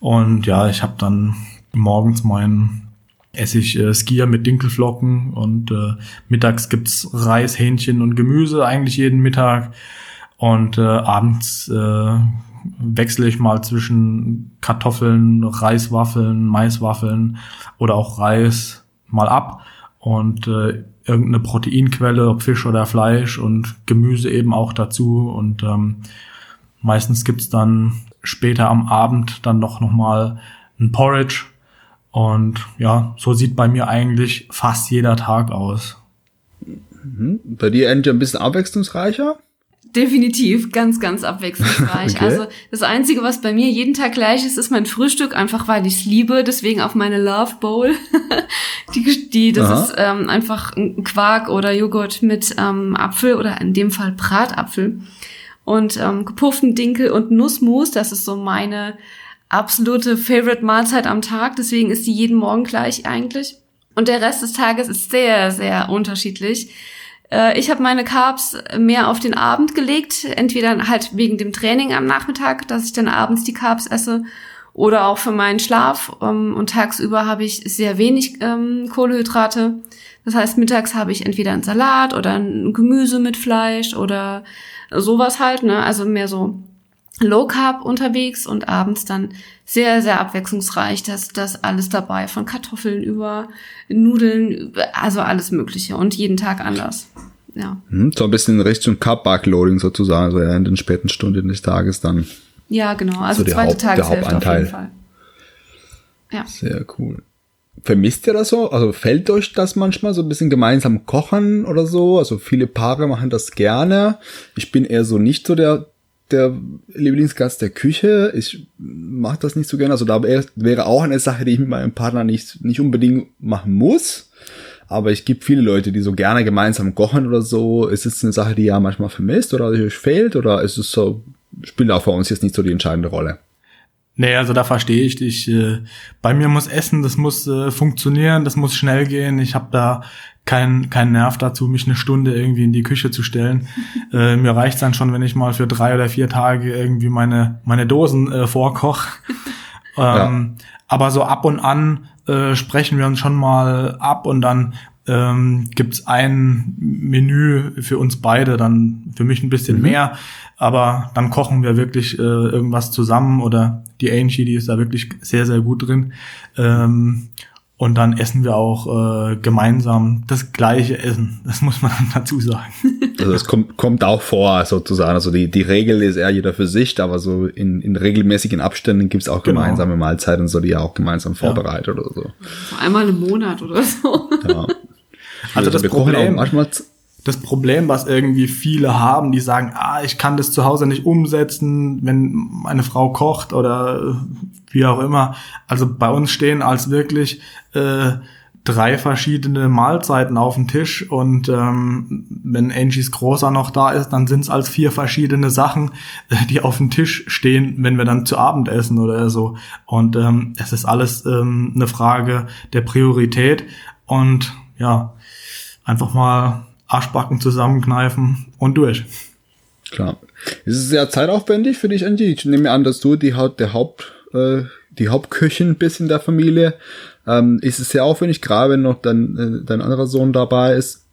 Und ja, ich habe dann morgens meinen esse ich äh, Skier mit Dinkelflocken und äh, mittags gibt's Reis, Hähnchen und Gemüse eigentlich jeden Mittag. Und äh, abends äh, wechsle ich mal zwischen Kartoffeln, Reiswaffeln, Maiswaffeln oder auch Reis mal ab und äh, irgendeine Proteinquelle, ob Fisch oder Fleisch und Gemüse eben auch dazu. Und ähm, meistens gibt's dann später am Abend dann doch noch mal ein Porridge und ja, so sieht bei mir eigentlich fast jeder Tag aus. Mhm. Bei dir Angie ein bisschen abwechslungsreicher? Definitiv, ganz, ganz abwechslungsreich. okay. Also das Einzige, was bei mir jeden Tag gleich ist, ist mein Frühstück, einfach weil ich es liebe. Deswegen auf meine Love Bowl. die, die, das Aha. ist ähm, einfach ein Quark oder Joghurt mit ähm, Apfel oder in dem Fall Bratapfel und ähm, gepufften Dinkel und Nussmus. Das ist so meine absolute Favorite Mahlzeit am Tag, deswegen ist die jeden Morgen gleich eigentlich. Und der Rest des Tages ist sehr, sehr unterschiedlich. Äh, ich habe meine Carbs mehr auf den Abend gelegt, entweder halt wegen dem Training am Nachmittag, dass ich dann abends die Carbs esse, oder auch für meinen Schlaf. Ähm, und tagsüber habe ich sehr wenig ähm, Kohlehydrate. Das heißt, mittags habe ich entweder einen Salat oder ein Gemüse mit Fleisch oder sowas halt, ne? Also mehr so Low Carb unterwegs und abends dann sehr, sehr abwechslungsreich. Das, das alles dabei, von Kartoffeln über Nudeln, also alles Mögliche und jeden Tag anders. Ja. Hm, so ein bisschen Richtung Carb-Backloading sozusagen, also in den späten Stunden des Tages dann. Ja, genau. Also so zweite Haupt, Tageshälfte auf jeden Fall. Ja. Sehr cool. vermisst ihr das so? Also fällt euch das manchmal so ein bisschen gemeinsam kochen oder so? Also viele Paare machen das gerne. Ich bin eher so nicht so der der Lieblingsgast der Küche. Ich mache das nicht so gerne. Also da wäre auch eine Sache, die ich mit meinem Partner nicht, nicht unbedingt machen muss. Aber es gibt viele Leute, die so gerne gemeinsam kochen oder so. Ist es eine Sache, die ja manchmal vermisst oder euch fehlt? Oder ist es so, spielt auch für uns jetzt nicht so die entscheidende Rolle? Nee, also da verstehe ich dich. Äh, bei mir muss Essen, das muss äh, funktionieren, das muss schnell gehen. Ich habe da keinen kein Nerv dazu, mich eine Stunde irgendwie in die Küche zu stellen. äh, mir reicht's dann schon, wenn ich mal für drei oder vier Tage irgendwie meine, meine Dosen äh, vorkoch. ähm, ja. Aber so ab und an äh, sprechen wir uns schon mal ab und dann ähm, gibt ein Menü für uns beide, dann für mich ein bisschen mhm. mehr, aber dann kochen wir wirklich äh, irgendwas zusammen oder die Angie, die ist da wirklich sehr, sehr gut drin. Ähm, und dann essen wir auch äh, gemeinsam das gleiche Essen. Das muss man dann dazu sagen. Also es kommt, kommt auch vor, sozusagen. Also die, die Regel ist eher jeder für sich, aber so in, in regelmäßigen Abständen gibt's auch genau. gemeinsame Mahlzeiten, so die ja auch gemeinsam vorbereitet ja. oder so. so. Einmal im Monat oder so. Ja. Also, das Problem, manchmal das Problem, was irgendwie viele haben, die sagen, ah, ich kann das zu Hause nicht umsetzen, wenn meine Frau kocht oder wie auch immer. Also bei uns stehen als wirklich äh, drei verschiedene Mahlzeiten auf dem Tisch und ähm, wenn Angies Großer noch da ist, dann sind es als vier verschiedene Sachen, äh, die auf dem Tisch stehen, wenn wir dann zu Abend essen oder so. Und ähm, es ist alles ähm, eine Frage der Priorität und ja, einfach mal Arschbacken zusammenkneifen und durch. Klar. Ist es sehr zeitaufwendig für dich, Andy? Ich nehme an, dass du die, der Haupt, äh, die Hauptköchin bist in der Familie. Ähm, ist es sehr aufwendig, gerade wenn noch dein, äh, dein anderer Sohn dabei ist,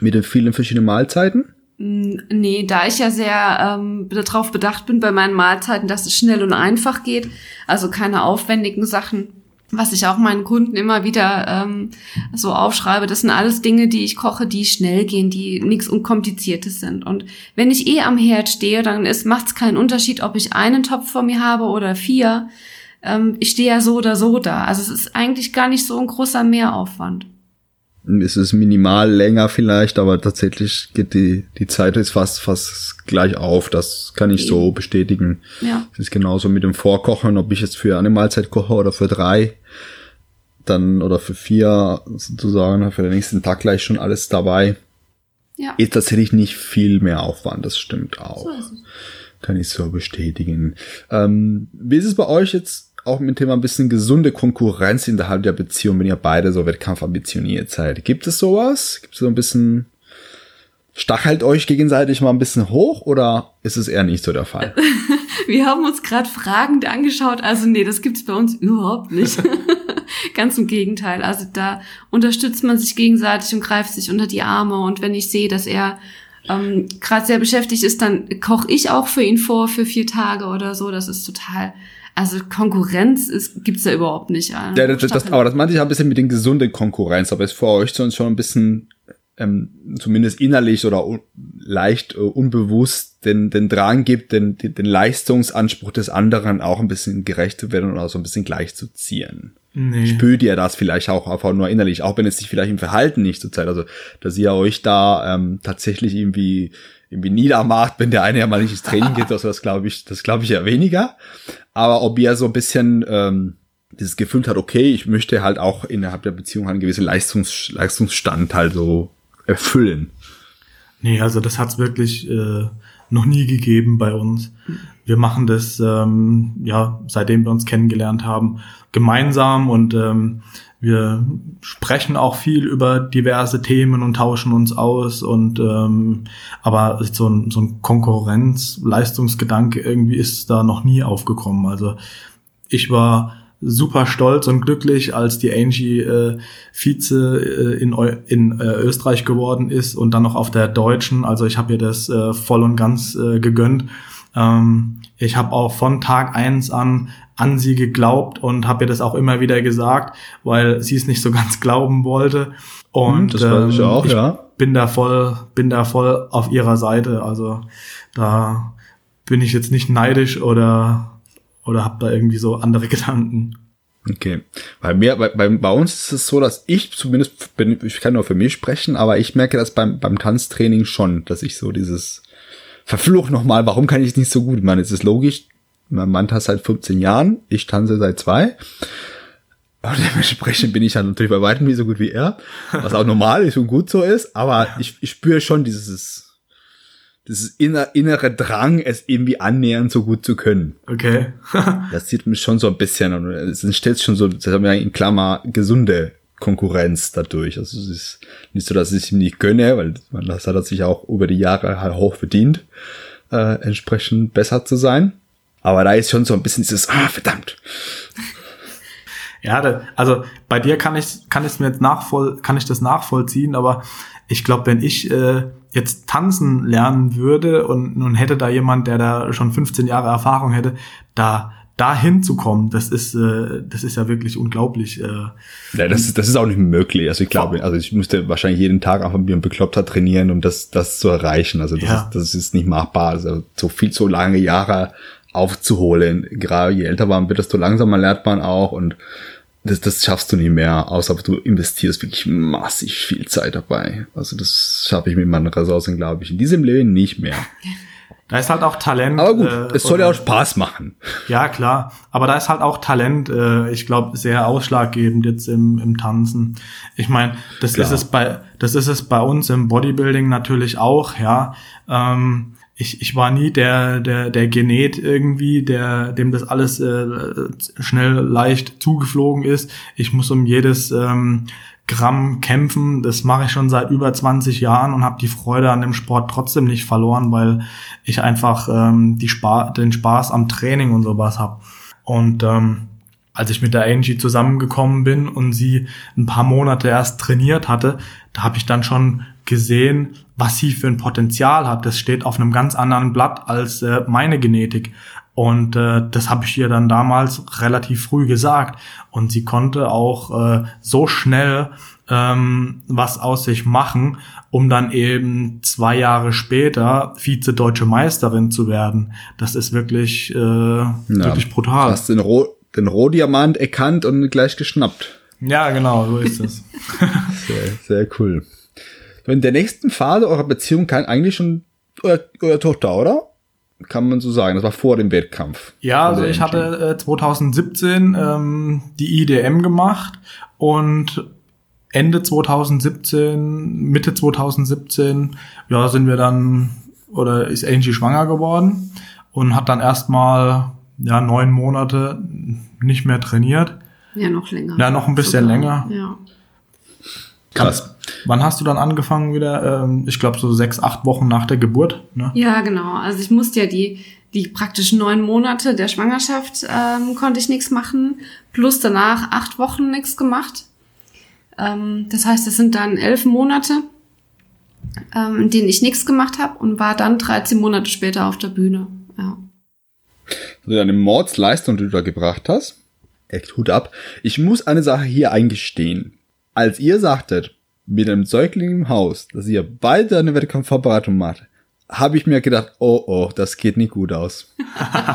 mit den vielen verschiedenen Mahlzeiten? Nee, da ich ja sehr ähm, darauf bedacht bin bei meinen Mahlzeiten, dass es schnell und einfach geht, also keine aufwendigen Sachen, was ich auch meinen Kunden immer wieder ähm, so aufschreibe, das sind alles Dinge, die ich koche, die schnell gehen, die nichts Unkompliziertes sind. Und wenn ich eh am Herd stehe, dann macht es keinen Unterschied, ob ich einen Topf vor mir habe oder vier. Ähm, ich stehe ja so oder so da. Also es ist eigentlich gar nicht so ein großer Mehraufwand ist es minimal länger vielleicht, aber tatsächlich geht die, die Zeit ist fast, fast gleich auf. Das kann ich so bestätigen. Ja. Es ist genauso mit dem Vorkochen, ob ich jetzt für eine Mahlzeit koche oder für drei, dann oder für vier sozusagen, für den nächsten Tag gleich schon alles dabei. Ja. Ist tatsächlich nicht viel mehr Aufwand, das stimmt auch. So kann ich so bestätigen. Ähm, wie ist es bei euch jetzt auch mit dem Thema ein bisschen gesunde Konkurrenz innerhalb der Beziehung, wenn ihr beide so wettkampfambitioniert seid. Gibt es sowas? Gibt es so ein bisschen, stachelt euch gegenseitig mal ein bisschen hoch oder ist es eher nicht so der Fall? Wir haben uns gerade fragend angeschaut. Also nee, das gibt's bei uns überhaupt nicht. Ganz im Gegenteil. Also da unterstützt man sich gegenseitig und greift sich unter die Arme. Und wenn ich sehe, dass er ähm, gerade sehr beschäftigt ist, dann koche ich auch für ihn vor für vier Tage oder so. Das ist total also Konkurrenz ist, gibt's ja überhaupt nicht. Ja, das, das, aber das meinte ich ein bisschen mit den gesunden Konkurrenz, aber ist für euch sonst schon ein bisschen ähm, zumindest innerlich oder un leicht äh, unbewusst den, den Drang gibt, den, den, den Leistungsanspruch des anderen auch ein bisschen gerecht zu werden oder so ein bisschen gleichzuziehen. Nee. Spürt ihr das vielleicht auch einfach nur innerlich, auch wenn es sich vielleicht im Verhalten nicht so zeigt, also dass ihr euch da ähm, tatsächlich irgendwie irgendwie niedermacht, wenn der eine ja mal nicht ins Training geht, also das glaube ich, das glaube ich ja weniger. Aber ob er so ein bisschen ähm, dieses Gefühl hat, okay, ich möchte halt auch innerhalb der Beziehung einen gewissen Leistungs Leistungsstand halt so erfüllen. Nee, also das hat's wirklich äh, noch nie gegeben bei uns. Wir machen das, ähm, ja, seitdem wir uns kennengelernt haben, gemeinsam und ähm, wir sprechen auch viel über diverse Themen und tauschen uns aus und ähm, aber so ein, so ein Konkurrenz-Leistungsgedanke irgendwie ist da noch nie aufgekommen. Also ich war super stolz und glücklich, als die Angie äh, Vize äh, in, Eu in äh, Österreich geworden ist und dann noch auf der deutschen. Also ich habe ihr das äh, voll und ganz äh, gegönnt. Ähm, ich habe auch von Tag eins an an sie geglaubt und habe ihr das auch immer wieder gesagt, weil sie es nicht so ganz glauben wollte. Und das weiß ich ähm, auch, ich ja. bin da voll, bin da voll auf ihrer Seite. Also da bin ich jetzt nicht neidisch oder oder habe da irgendwie so andere Gedanken. Okay. Bei mir, bei, bei, bei uns ist es so, dass ich zumindest, bin, ich kann nur für mich sprechen, aber ich merke das beim, beim Tanztraining schon, dass ich so dieses Verfluch nochmal, warum kann ich es nicht so gut? Ich meine, es ist logisch, mein Mann tanzt seit 15 Jahren, ich tanze seit zwei. Und dementsprechend bin ich dann natürlich bei weitem nicht so gut wie er, was auch normal ist und gut so ist, aber ich, ich spüre schon dieses, dieses inner, innere Drang, es irgendwie annähernd so gut zu können. Okay. Das sieht mich schon so ein bisschen, und es entsteht schon so, das haben wir in Klammer, gesunde Konkurrenz dadurch. Also es ist nicht so, dass ich es ihm nicht gönne, weil das hat er sich auch über die Jahre halt hoch verdient, äh, entsprechend besser zu sein. Aber da ist schon so ein bisschen dieses, ah, verdammt. Ja, da, also bei dir kann ich kann ich mir jetzt nachvoll kann ich das nachvollziehen, aber ich glaube, wenn ich äh, jetzt tanzen lernen würde und nun hätte da jemand, der da schon 15 Jahre Erfahrung hätte, da da hinzukommen, das ist äh, das ist ja wirklich unglaublich. Äh, ja, das ist das ist auch nicht möglich. Also ich glaube, also ich müsste wahrscheinlich jeden Tag einfach wie ein Bekloppter trainieren, um das das zu erreichen. Also das, Ja. ist, das ist nicht machbar. Also so viel so lange Jahre aufzuholen. Gerade je älter man wird, desto langsamer lernt man auch und das, das schaffst du nicht mehr, außer du investierst wirklich massig viel Zeit dabei. Also das schaffe ich mit meinen Ressourcen, glaube ich, in diesem Leben nicht mehr. da ist halt auch Talent. Aber gut, äh, es soll ja auch Spaß machen. Ja, klar. Aber da ist halt auch Talent, äh, ich glaube, sehr ausschlaggebend jetzt im, im Tanzen. Ich meine, das Klar. ist es bei, das ist es bei uns im Bodybuilding natürlich auch, ja. Ähm, ich, ich war nie der, der, der Genet irgendwie, der, dem das alles äh, schnell, leicht zugeflogen ist. Ich muss um jedes ähm, Gramm kämpfen. Das mache ich schon seit über 20 Jahren und habe die Freude an dem Sport trotzdem nicht verloren, weil ich einfach ähm, die Spa den Spaß am Training und sowas habe. Und ähm, als ich mit der Angie zusammengekommen bin und sie ein paar Monate erst trainiert hatte, da habe ich dann schon gesehen, was sie für ein Potenzial hat. Das steht auf einem ganz anderen Blatt als äh, meine Genetik. Und äh, das habe ich ihr dann damals relativ früh gesagt. Und sie konnte auch äh, so schnell ähm, was aus sich machen, um dann eben zwei Jahre später Vize-Deutsche Meisterin zu werden. Das ist wirklich, äh, wirklich Du brutal. hast den, Roh, den Rohdiamant erkannt und gleich geschnappt. Ja, genau, so ist es. Sehr, sehr cool. In der nächsten Phase eurer Beziehung kann eigentlich schon euer, euer Tochter, oder? Kann man so sagen. Das war vor dem Wettkampf. Ja, also ich hatte äh, 2017 ähm, die IDM gemacht und Ende 2017, Mitte 2017, ja, sind wir dann oder ist Angie schwanger geworden und hat dann erstmal ja neun Monate nicht mehr trainiert. Ja, noch länger. Ja, noch ein bisschen länger. Ja. Krass. Wann hast du dann angefangen wieder? Ähm, ich glaube so sechs, acht Wochen nach der Geburt. Ne? Ja, genau. Also ich musste ja die, die praktisch neun Monate der Schwangerschaft ähm, konnte ich nichts machen, plus danach acht Wochen nichts gemacht. Ähm, das heißt, es sind dann elf Monate, ähm, in denen ich nichts gemacht habe und war dann 13 Monate später auf der Bühne. Ja. Also deine Mordsleistung, die du da gebracht hast, echt Hut ab. Ich muss eine Sache hier eingestehen. Als ihr sagtet, mit einem Säugling im Haus, dass ihr beide eine Wettkampfvorbereitung macht, habe ich mir gedacht, oh oh, das geht nicht gut aus.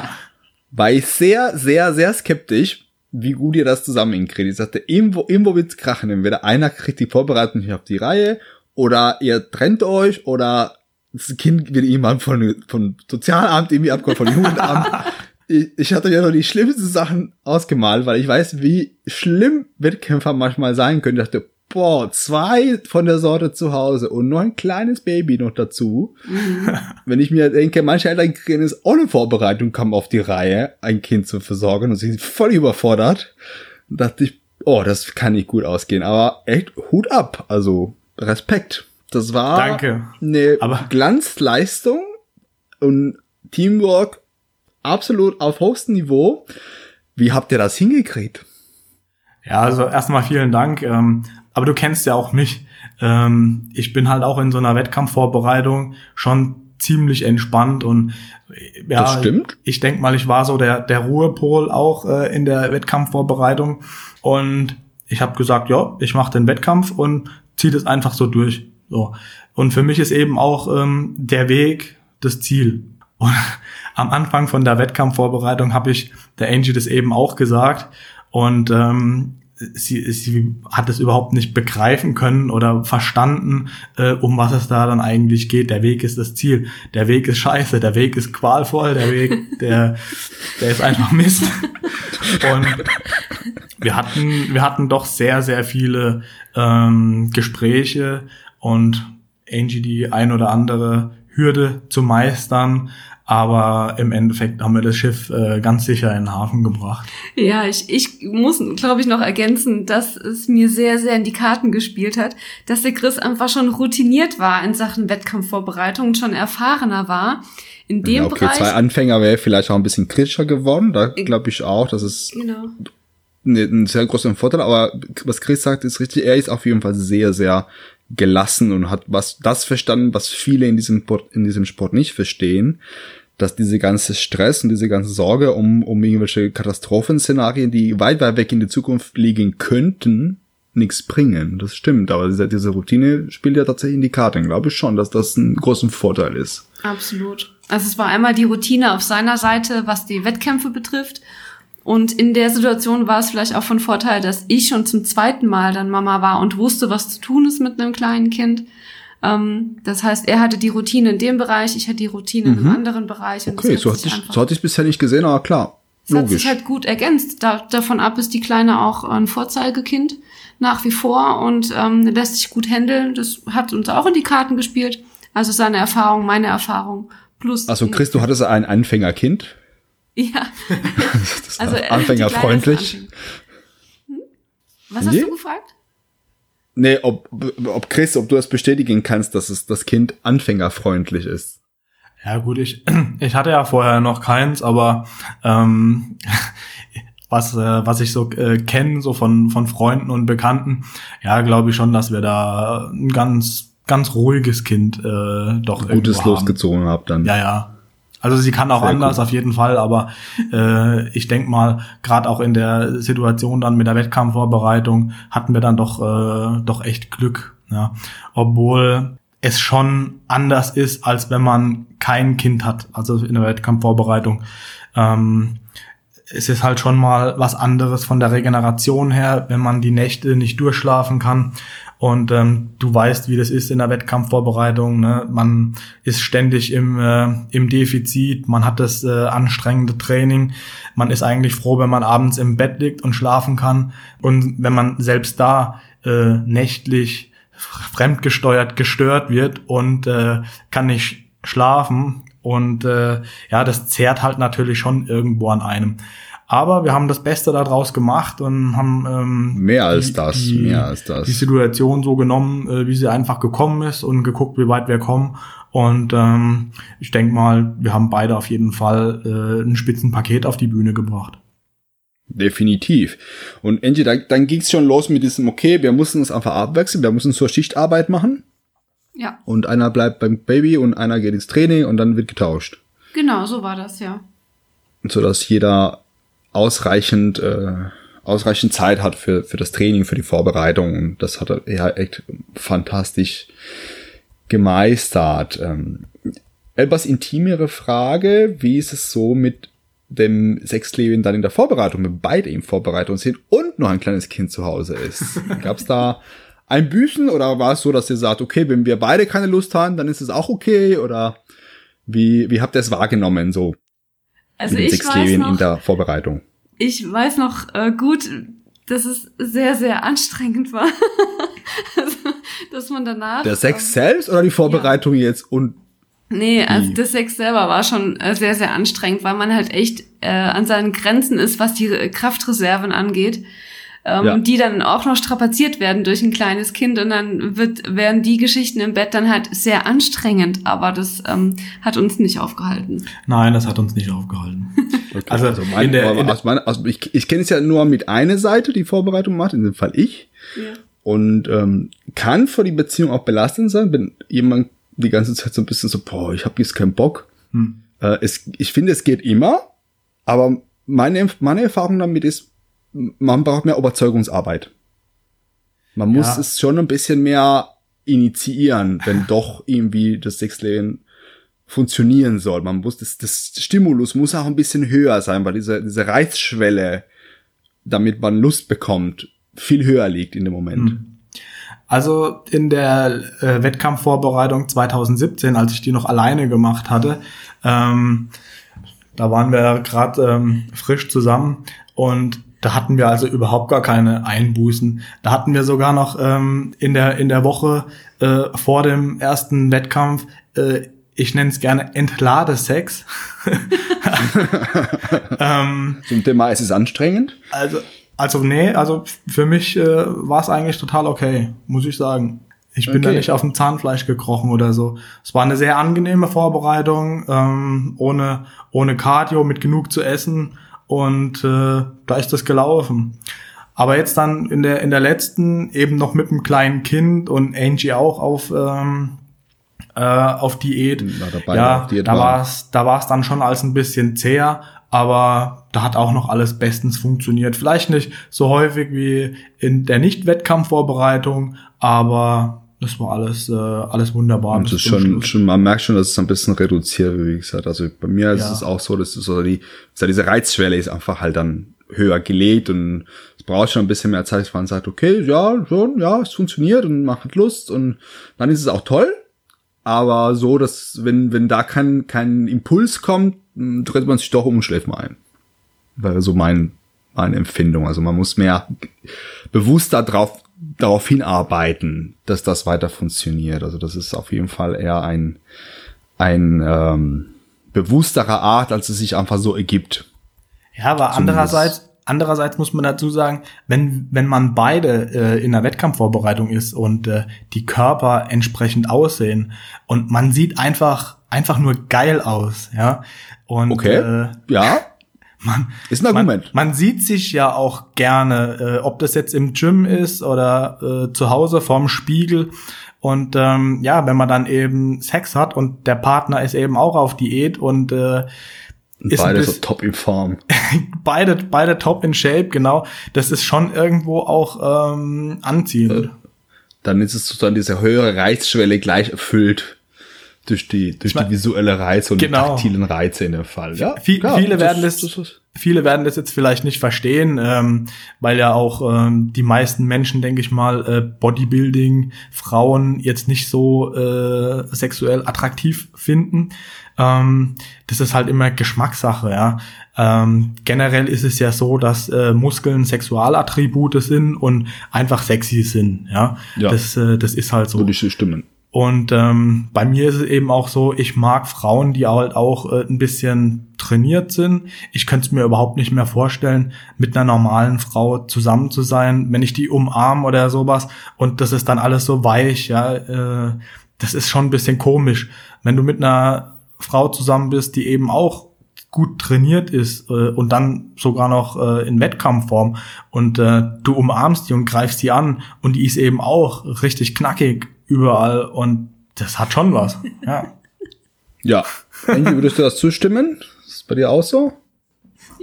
War ich sehr, sehr, sehr skeptisch, wie gut ihr das zusammen hinkriegt. Ich sagte, irgendwo, irgendwo wird's krachen. Entweder einer kriegt die Vorbereitung nicht auf die Reihe, oder ihr trennt euch, oder das Kind wird irgendwann von, von Sozialamt irgendwie abgeholt, von Jugendamt. ich, ich hatte ja noch die schlimmsten Sachen ausgemalt, weil ich weiß, wie schlimm Wettkämpfer manchmal sein können. Ich dachte, boah, zwei von der Sorte zu Hause und nur ein kleines Baby noch dazu. Wenn ich mir denke, manche Eltern kriegen es ohne Vorbereitung kaum auf die Reihe, ein Kind zu versorgen und sind voll überfordert, dachte ich, oh, das kann nicht gut ausgehen. Aber echt Hut ab, also Respekt. Das war Danke. eine Aber- Glanzleistung und Teamwork absolut auf höchstem Niveau. Wie habt ihr das hingekriegt? Ja, also erstmal vielen Dank. Ähm, aber du kennst ja auch mich. Ähm, ich bin halt auch in so einer Wettkampfvorbereitung schon ziemlich entspannt und äh, ja, Das stimmt. ich denk mal, ich war so der, der Ruhepol auch äh, in der Wettkampfvorbereitung und ich habe gesagt, ja, ich mache den Wettkampf und ziehe das einfach so durch. So. Und für mich ist eben auch ähm, der Weg das Ziel. Und am Anfang von der Wettkampfvorbereitung habe ich der Angie das eben auch gesagt. Und ähm, sie, sie hat es überhaupt nicht begreifen können oder verstanden, äh, um was es da dann eigentlich geht. Der Weg ist das Ziel. Der Weg ist scheiße, der Weg ist qualvoll, der Weg, der, der ist einfach Mist. Und wir hatten, wir hatten doch sehr, sehr viele ähm, Gespräche und Angie die ein oder andere Hürde zu meistern, aber im Endeffekt haben wir das Schiff äh, ganz sicher in den Hafen gebracht. Ja, ich, ich muss, glaube ich, noch ergänzen, dass es mir sehr, sehr in die Karten gespielt hat, dass der Chris einfach schon routiniert war in Sachen Wettkampfvorbereitung und schon erfahrener war. In dem ja, okay, Bereich. zwei Anfänger wäre vielleicht auch ein bisschen kritischer geworden. Da glaube ich auch, dass es Genau. ne- einen sehr großen Vorteil. Aber was Chris sagt, ist richtig. Er ist auf jeden Fall sehr, sehr gelassen und hat was das verstanden, was viele in diesem Sport, in diesem Sport nicht verstehen, dass diese ganze Stress und diese ganze Sorge um, um irgendwelche Katastrophenszenarien, die weit, weit weg in die Zukunft liegen könnten, nichts bringen. Das stimmt, aber diese, diese Routine spielt ja tatsächlich in die Karten, glaube ich schon, dass das ein großen Vorteil ist. Absolut. Also es war einmal die Routine auf seiner Seite, was die Wettkämpfe betrifft. Und in der Situation war es vielleicht auch von Vorteil, dass ich schon zum zweiten Mal dann Mama war und wusste, was zu tun ist mit einem kleinen Kind. Ähm, das heißt, er hatte die Routine in dem Bereich, ich hatte die Routine in einem anderen Bereich. Mhm. Okay, so hat hatte ich, so hatte ich bisher nicht gesehen, aber klar, es hat sich logisch. halt gut ergänzt. Da, davon ab ist die Kleine auch ein Vorzeigekind nach wie vor und ähm, lässt sich gut handeln. Das hat uns auch in die Karten gespielt. Also seine Erfahrung, meine Erfahrung. Plus. Also Chris, du hattest ein Anfängerkind. Ja. Das Also, äh, anfängerfreundlich. Hm? Was hast Nee? du gefragt? Nee, ob, ob Chris, ob du das bestätigen kannst, dass es das Kind anfängerfreundlich ist. Ja gut, ich, ich hatte ja vorher noch keins, aber ähm, was, äh, was ich so äh, kenne, so von, von Freunden und Bekannten, ja, glaube ich schon, dass wir da ein ganz, ganz ruhiges Kind äh, doch Gutes haben. losgezogen habt dann. Ja, ja. Also sie kann auch Sehr anders gut. auf jeden Fall, aber äh, ich denk mal, gerade auch in der Situation dann mit der Wettkampfvorbereitung hatten wir dann doch äh, doch echt Glück. Ja. Obwohl es schon anders ist, als wenn man kein Kind hat, also in der Wettkampfvorbereitung. Ähm, es ist halt schon mal was anderes von der Regeneration her, wenn man die Nächte nicht durchschlafen kann. Und ähm, du weißt, wie das ist in der Wettkampfvorbereitung. Ne? Man ist ständig im, äh, im Defizit, man hat das äh, anstrengende Training. Man ist eigentlich froh, wenn man abends im Bett liegt und schlafen kann. Und wenn man selbst da äh, nächtlich fremdgesteuert gestört wird und äh, kann nicht schlafen. Und äh, ja, das zehrt halt natürlich schon irgendwo an einem. Aber wir haben das Beste daraus gemacht und haben ähm, Mehr als die- das, die, mehr als das. die Situation so genommen, äh, wie sie einfach gekommen ist und geguckt, wie weit wir kommen. Und ähm, ich denke mal, wir haben beide auf jeden Fall äh, ein Spitzenpaket auf die Bühne gebracht. Definitiv. Und Angie, dann, dann ging es schon los mit diesem, okay, wir müssen uns einfach abwechseln, wir müssen zur Schichtarbeit machen. Ja, Und einer bleibt beim Baby und einer geht ins Training und dann wird getauscht. genau, so war das, ja. so dass jeder ausreichend äh, ausreichend Zeit hat für für das Training, für die Vorbereitung und das hat er ja echt fantastisch gemeistert. Ähm, etwas intimere Frage, wie ist es so mit dem Sexleben dann in der Vorbereitung, wenn beide in Vorbereitung sind und noch ein kleines Kind zu Hause ist? Gab es da ein Büßen oder war es so, dass ihr sagt, okay, wenn wir beide keine Lust haben, dann ist es auch okay oder wie, wie habt ihr es wahrgenommen so Also ich weiß Sexleben in noch, der Vorbereitung? ich weiß noch äh, gut, dass es sehr, sehr anstrengend war. also, dass man danach. Der Sex ähm, selbst oder die Vorbereitung jetzt und Nee, also der Sex selber war schon äh, sehr, sehr anstrengend, weil man halt echt äh, an seinen Grenzen ist, was die Kraftreserven angeht. Ähm, Ja. die dann auch noch strapaziert werden durch ein kleines Kind und dann wird, werden die Geschichten im Bett dann halt sehr anstrengend, aber das ähm, hat uns nicht aufgehalten. Nein, das hat uns nicht aufgehalten. Okay, Also, mein, in der- in aus meiner, also ich, ich kenne es ja nur mit einer Seite, die Vorbereitung macht, in dem Fall ich. Ja. Und ähm, kann für die Beziehung auch belastend sein, wenn jemand die ganze Zeit so ein bisschen so, boah, ich habe jetzt keinen Bock. Hm. Äh, es, ich finde, es geht immer, aber meine, meine Erfahrung damit ist, man braucht mehr Überzeugungsarbeit. Man muss Ja. es schon ein bisschen mehr initiieren, wenn doch irgendwie das Sexleben funktionieren soll. Man muss das, das Stimulus muss auch ein bisschen höher sein, weil diese, diese Reizschwelle damit man Lust bekommt, viel höher liegt in dem Moment? Hm. Also in der äh, Wettkampfvorbereitung 2017, als ich die noch alleine gemacht hatte, ähm, da waren wir gerade ähm, frisch zusammen und da hatten wir also überhaupt gar keine Einbußen. Da hatten wir sogar noch ähm, in der in der Woche äh, vor dem ersten Wettkampf, äh, ich nenne es gerne Entladesex. ähm, Zum Thema, ist es anstrengend? Also also nee, also für mich äh, war es eigentlich total okay, muss ich sagen. Ich bin okay. da nicht auf dem Zahnfleisch gekrochen oder so. Es war eine sehr angenehme Vorbereitung, ähm, ohne, ohne Cardio, mit genug zu essen und äh, da ist das gelaufen. Aber jetzt dann in der, in der letzten eben noch mit einem kleinen Kind und Angie auch auf, ähm, äh, auf Diät. ja, auf Diät da war es da war's dann schon als ein bisschen zäher, aber da hat auch noch alles bestens funktioniert. Vielleicht nicht so häufig wie in der Nicht-Wettkampfvorbereitung, aber das war alles, äh, alles wunderbar. Und das ist schon, schon, man merkt schon, dass es ein bisschen reduziert, wie gesagt. Also bei mir ist ja. es auch so, dass so die, so diese Reizschwelle ist einfach halt dann höher gelegt und es braucht schon ein bisschen mehr Zeit, dass man sagt, okay, ja, schon, ja, es funktioniert und macht Lust und dann ist es auch toll. Aber so, dass, wenn, wenn da kein, kein Impuls kommt, dreht man sich doch um und schläft mal ein. Weil so mein, meine Empfindung. Also man muss mehr bewusst darauf, darauf hinarbeiten, dass das weiter funktioniert. Also das ist auf jeden Fall eher ein, ein ähm, bewussterer Art, als es sich einfach so ergibt. Ja, aber Zumindest. andererseits, andererseits muss man dazu sagen, wenn, wenn man beide äh, in der Wettkampfvorbereitung ist und äh, die Körper entsprechend aussehen und man sieht einfach, einfach nur geil aus, ja, und, okay. Äh, ja. Man, ist ein Argument. Man, man sieht sich ja auch gerne, äh, ob das jetzt im Gym ist oder äh, zu Hause vorm Spiegel. Und ähm, ja, wenn man dann eben Sex hat und der Partner ist eben auch auf Diät und äh, ist beide so top in Form. beide, beide top in Shape, genau. Das ist schon irgendwo auch ähm, anziehend. Äh, dann ist es sozusagen diese höhere Reizschwelle gleich erfüllt durch die, durch die visuelle Reize und genau. taktilen Reize in dem Fall. Ja, Viel, klar, viele werden das, das, viele werden das jetzt vielleicht nicht verstehen, ähm, weil ja auch ähm, die meisten Menschen, denke ich mal, äh, Bodybuilding, Frauen jetzt nicht so äh, sexuell attraktiv finden. Ähm, das ist halt immer Geschmackssache, ja. Ähm, generell ist es ja so, dass äh, Muskeln Sexualattribute sind und einfach sexy sind, ja. ja. Das, äh, das ist halt so. Würde ich stimmen. Und ähm, bei mir ist es eben auch so, ich mag Frauen, die halt auch äh, ein bisschen trainiert sind. Ich könnte es mir überhaupt nicht mehr vorstellen, mit einer normalen Frau zusammen zu sein, wenn ich die umarme oder sowas und das ist dann alles so weich, ja. Äh, das ist schon ein bisschen komisch. Wenn du mit einer Frau zusammen bist, die eben auch gut trainiert ist äh, und dann sogar noch äh, in Wettkampfform und äh, du umarmst die und greifst die an und die ist eben auch richtig knackig überall und das hat schon was. Ja. Ja. Angie, würdest du das zustimmen? Ist das bei dir auch so?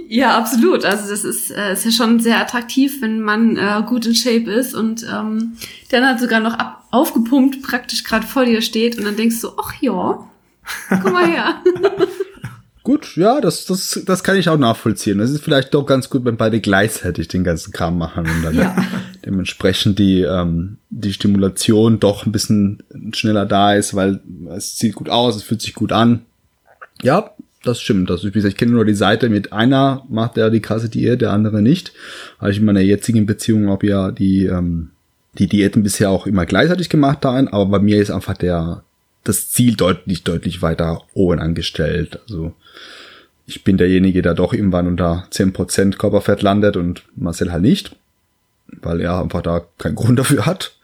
Ja, absolut. Also das ist, äh, ist ja schon sehr attraktiv, wenn man äh, gut in Shape ist und ähm, dann halt sogar noch ab, aufgepumpt praktisch gerade vor dir steht und dann denkst du, ach ja, komm mal her. Gut, ja, das, das, das kann ich auch nachvollziehen. Das ist vielleicht doch ganz gut, wenn beide gleichzeitig den ganzen Kram machen und dann ja. dementsprechend die, ähm, die Stimulation doch ein bisschen schneller da ist, weil es sieht gut aus, es fühlt sich gut an. Ja, das stimmt. Das, ich, ich kenne nur die Seite mit einer macht ja die krasse Diät, der andere nicht. Habe ich in meiner jetzigen Beziehung habe ja die, ähm, die Diäten bisher auch immer gleichzeitig gemacht da ein, aber bei mir ist einfach der, das Ziel deutlich, deutlich weiter oben angestellt. Also ich bin derjenige, der doch irgendwann unter 10% Körperfett landet und Marcel halt nicht, weil er einfach da keinen Grund dafür hat.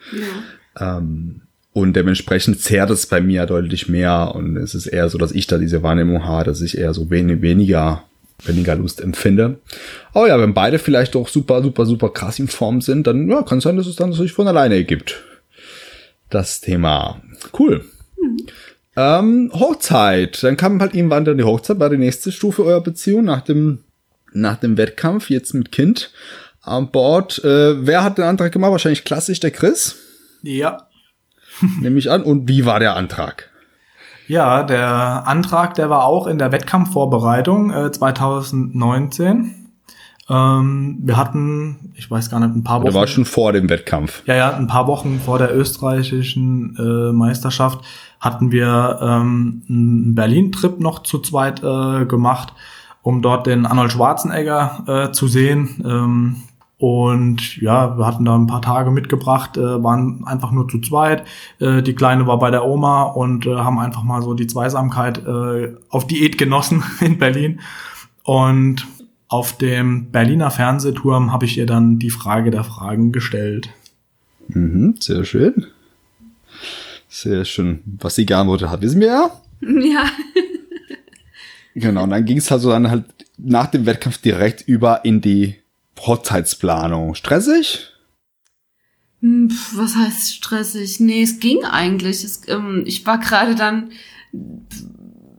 Ja. Ähm, und dementsprechend zehrt es bei mir deutlich mehr und es ist eher so, dass ich da diese Wahrnehmung habe, dass ich eher so wenig, weniger, weniger Lust empfinde. Aber ja, wenn beide vielleicht doch super, super, super krass in Form sind, dann ja, kann es sein, dass es dann sich von alleine ergibt. Das Thema. Cool. Mhm. Ähm, Hochzeit. Dann kam halt irgendwann dann die Hochzeit, war die nächste Stufe eurer Beziehung nach dem, nach dem Wettkampf, jetzt mit Kind an Bord. Äh, wer hat den Antrag gemacht? Wahrscheinlich klassisch der Chris. Ja. Nehme ich an. Und wie war der Antrag? Ja, der Antrag, der war auch in der Wettkampfvorbereitung äh, 2019. Ähm, wir hatten, ich weiß gar nicht, ein paar Wochen. Oder war schon vor dem Wettkampf? Ja, ja, ein paar Wochen vor der österreichischen äh, Meisterschaft hatten wir ähm, einen Berlin-Trip noch zu zweit äh, gemacht, um dort den Arnold Schwarzenegger äh, zu sehen. Ähm, und ja, wir hatten da ein paar Tage mitgebracht, äh, waren einfach nur zu zweit. Äh, die Kleine war bei der Oma und äh, haben einfach mal so die Zweisamkeit äh, auf Diät genossen in Berlin. Und auf dem Berliner Fernsehturm habe ich ihr dann die Frage der Fragen gestellt. Mhm, sehr schön. Sehr schön. Was sie geantwortet hat, wissen wir ja. Ja. Genau, und dann ging es halt so dann halt nach dem Wettkampf direkt über in die Hochzeitsplanung. Stressig? Hm, Was heißt stressig? Nee, es ging eigentlich. Es, ähm, ich war gerade dann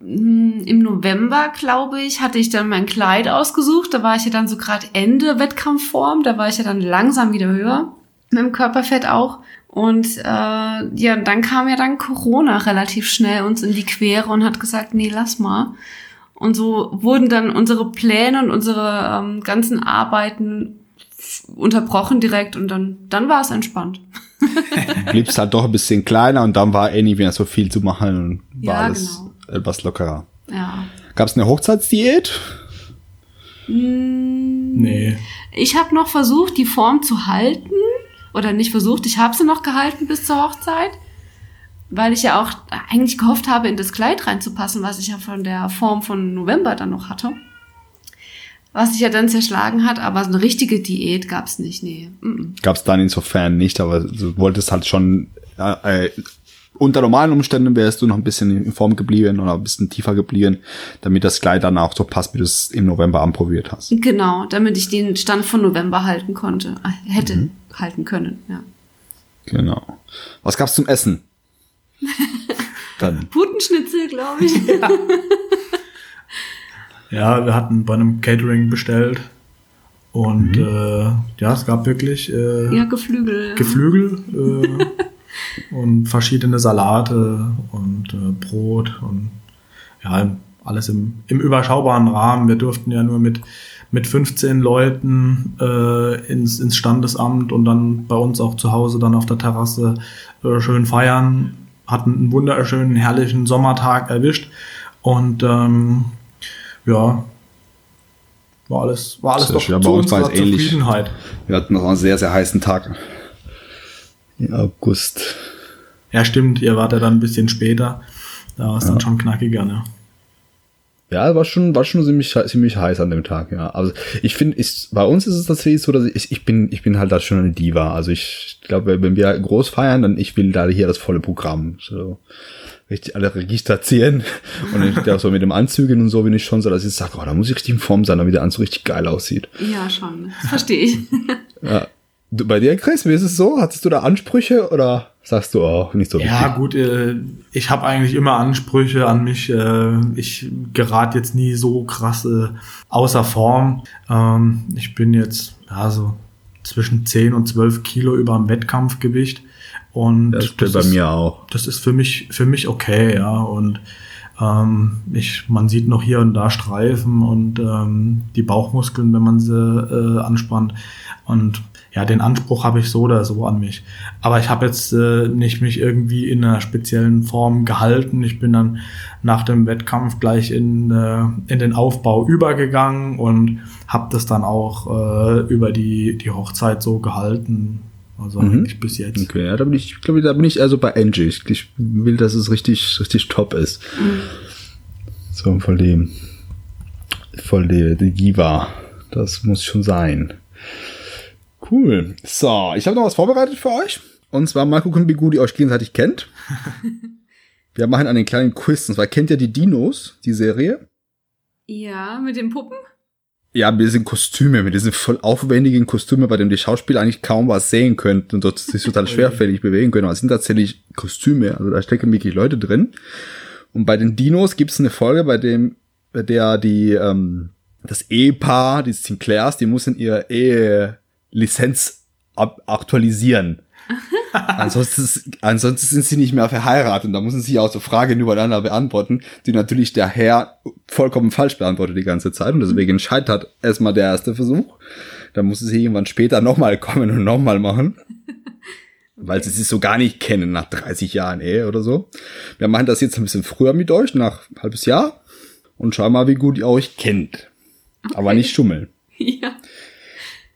im November, glaube ich, hatte ich dann mein Kleid ausgesucht. Da war ich ja dann so gerade Ende Wettkampfform. Da war ich ja dann langsam wieder höher. Mit dem Körperfett auch. Und äh, ja, dann kam ja dann Corona relativ schnell uns in die Quere und hat gesagt, nee, lass mal. Und so wurden dann unsere Pläne und unsere ähm, ganzen Arbeiten unterbrochen direkt und dann, dann war es entspannt. Bliebst halt doch ein bisschen kleiner und dann war eh nicht mehr so viel zu machen und war Ja, alles genau. Etwas lockerer. Ja. Gab es eine Hochzeitsdiät? Mm, Nee. Ich habe noch versucht, die Form zu halten. Oder nicht versucht, ich habe sie noch gehalten bis zur Hochzeit. Weil ich ja auch eigentlich gehofft habe, in das Kleid reinzupassen, was ich ja von der Form von November dann noch hatte. Was sich ja dann zerschlagen hat, aber so eine richtige Diät gab's nicht, nee. Mm -mm. Gab es dann insofern nicht, aber du wolltest halt schon äh, äh, unter normalen Umständen wärst du noch ein bisschen in Form geblieben oder ein bisschen tiefer geblieben, damit das Kleid dann auch so passt, wie du es im November anprobiert hast. Genau, damit ich den Stand von November halten konnte, äh, hätte halten können, ja. Genau. Was gab's zum Essen? dann. Putenschnitzel, glaube ich. Ja, wir hatten bei einem Catering bestellt. Und äh, ja, es gab wirklich äh, ja, Geflügel. Geflügel äh, und verschiedene Salate und äh, Brot und ja, alles im, im überschaubaren Rahmen. Wir durften ja nur mit, mit 15 Leuten äh, ins, ins Standesamt und dann bei uns auch zu Hause dann auf der Terrasse äh, schön feiern. Hatten einen wunderschönen, herrlichen Sommertag erwischt und ähm, ja, war alles, war alles Sehr doch schön. zu unserer ähnlich. Zufriedenheit. Wir hatten noch einen sehr, sehr heißen Tag. Im August. Ja, stimmt, ihr wart ja dann ein bisschen später. Da war es dann schon knackiger, ne? Ja, war schon, war schon ziemlich, ziemlich heiß an dem Tag, ja. Also ich finde, ist, bei uns ist es tatsächlich so, dass ich, ich bin, ich bin halt da schon eine Diva. Also ich glaube, wenn wir groß feiern, dann ich will da hier das volle Programm. So richtig alle Register ziehen. Und ich da so mit dem Anzügen und so bin ich schon so, dass ich sage, oh, da muss ich richtig in Form sein, damit der Anzug richtig geil aussieht. Ja, schon. Das verstehe ich. Ja. Du, bei dir, Chris, wie ist es so? Hattest du da Ansprüche oder sagst du, oh, nicht so Ja, gut, äh, ich habe eigentlich immer Ansprüche an mich. Äh, ich gerate jetzt nie so krass äh, außer Form. Ähm, ich bin jetzt ja so zwischen 10 und 12 Kilo über dem Wettkampfgewicht. Und Das steht bei ist, mir auch. Das ist für mich, für mich okay, ja. Und ähm, ich, man sieht noch hier und da Streifen und ähm, die Bauchmuskeln, wenn man sie äh, anspannt. Und ja, den Anspruch habe ich so oder so an mich. Aber ich habe jetzt äh, nicht mich irgendwie in einer speziellen Form gehalten. Ich bin dann nach dem Wettkampf gleich in, äh, in den Aufbau übergegangen und habe das dann auch äh, über die, die Hochzeit so gehalten. Also eigentlich bis jetzt. Okay, ja, da bin ich, ich glaube, da bin ich also bei Angie. Ich, ich will, dass es richtig, richtig top ist. So, voll die, voll die, die Diva. Das muss schon sein. Cool. So, ich habe noch was vorbereitet für euch. Und zwar mal gucken, wie gut ihr euch gegenseitig kennt. Wir machen einen kleinen Quiz. Und zwar kennt ihr die Dinos, die Serie? Ja, mit den Puppen? Ja, mit diesen Kostüme, mit diesen voll aufwendigen Kostüme, bei denen die Schauspieler eigentlich kaum was sehen könnten und dort sich total schwerfällig bewegen können. Aber es sind tatsächlich Kostüme, also da stecken wirklich Leute drin. Und bei den Dinos gibt es eine Folge, bei dem, bei der die, ähm, das Ehepaar, die Sinclairs, die müssen ihre Ehelizenz ab aktualisieren. ansonsten, ansonsten sind sie nicht mehr verheiratet und da müssen sie auch so Fragen übereinander beantworten, die natürlich der Herr vollkommen falsch beantwortet die ganze Zeit und deswegen scheitert erstmal der erste Versuch. Dann muss sie irgendwann später nochmal kommen und nochmal machen. Weil sie sich so gar nicht kennen nach 30 Jahren Ehe oder so. Wir machen das jetzt ein bisschen früher mit euch, nach halbes Jahr. Und schauen mal, wie gut ihr euch kennt. Aber nicht schummeln. Ja.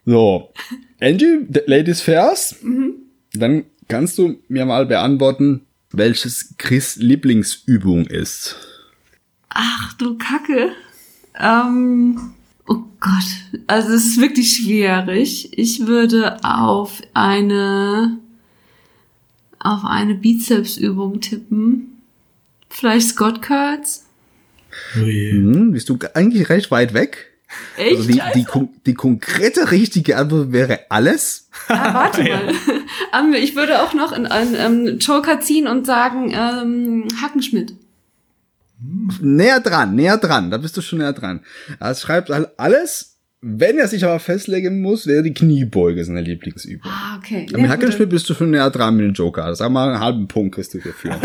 So, Angie, Ladies first. Dann kannst du mir mal beantworten, welches Chris Lieblingsübung ist. Ach du Kacke. Ähm, oh Gott. Also es ist wirklich schwierig. Ich würde auf eine auf eine Bizepsübung tippen. Vielleicht Scott Kurtz. Ui. Hm, bist du eigentlich recht weit weg? Echt? Also die, die, die konkrete richtige Antwort wäre alles. Ah, warte mal. Ähm, ich würde auch noch in einen ähm, Joker ziehen und sagen ähm, Hackenschmidt. Näher dran, näher dran, da bist du schon näher dran. Er schreibt halt alles, wenn er sich aber festlegen muss, wäre die Kniebeuge seine Lieblingsübung. Ah, okay. Am Hackenspiel bist du schon näher dran mit dem Joker. Also sag mal, einen halben Punkt kriegst du dafür.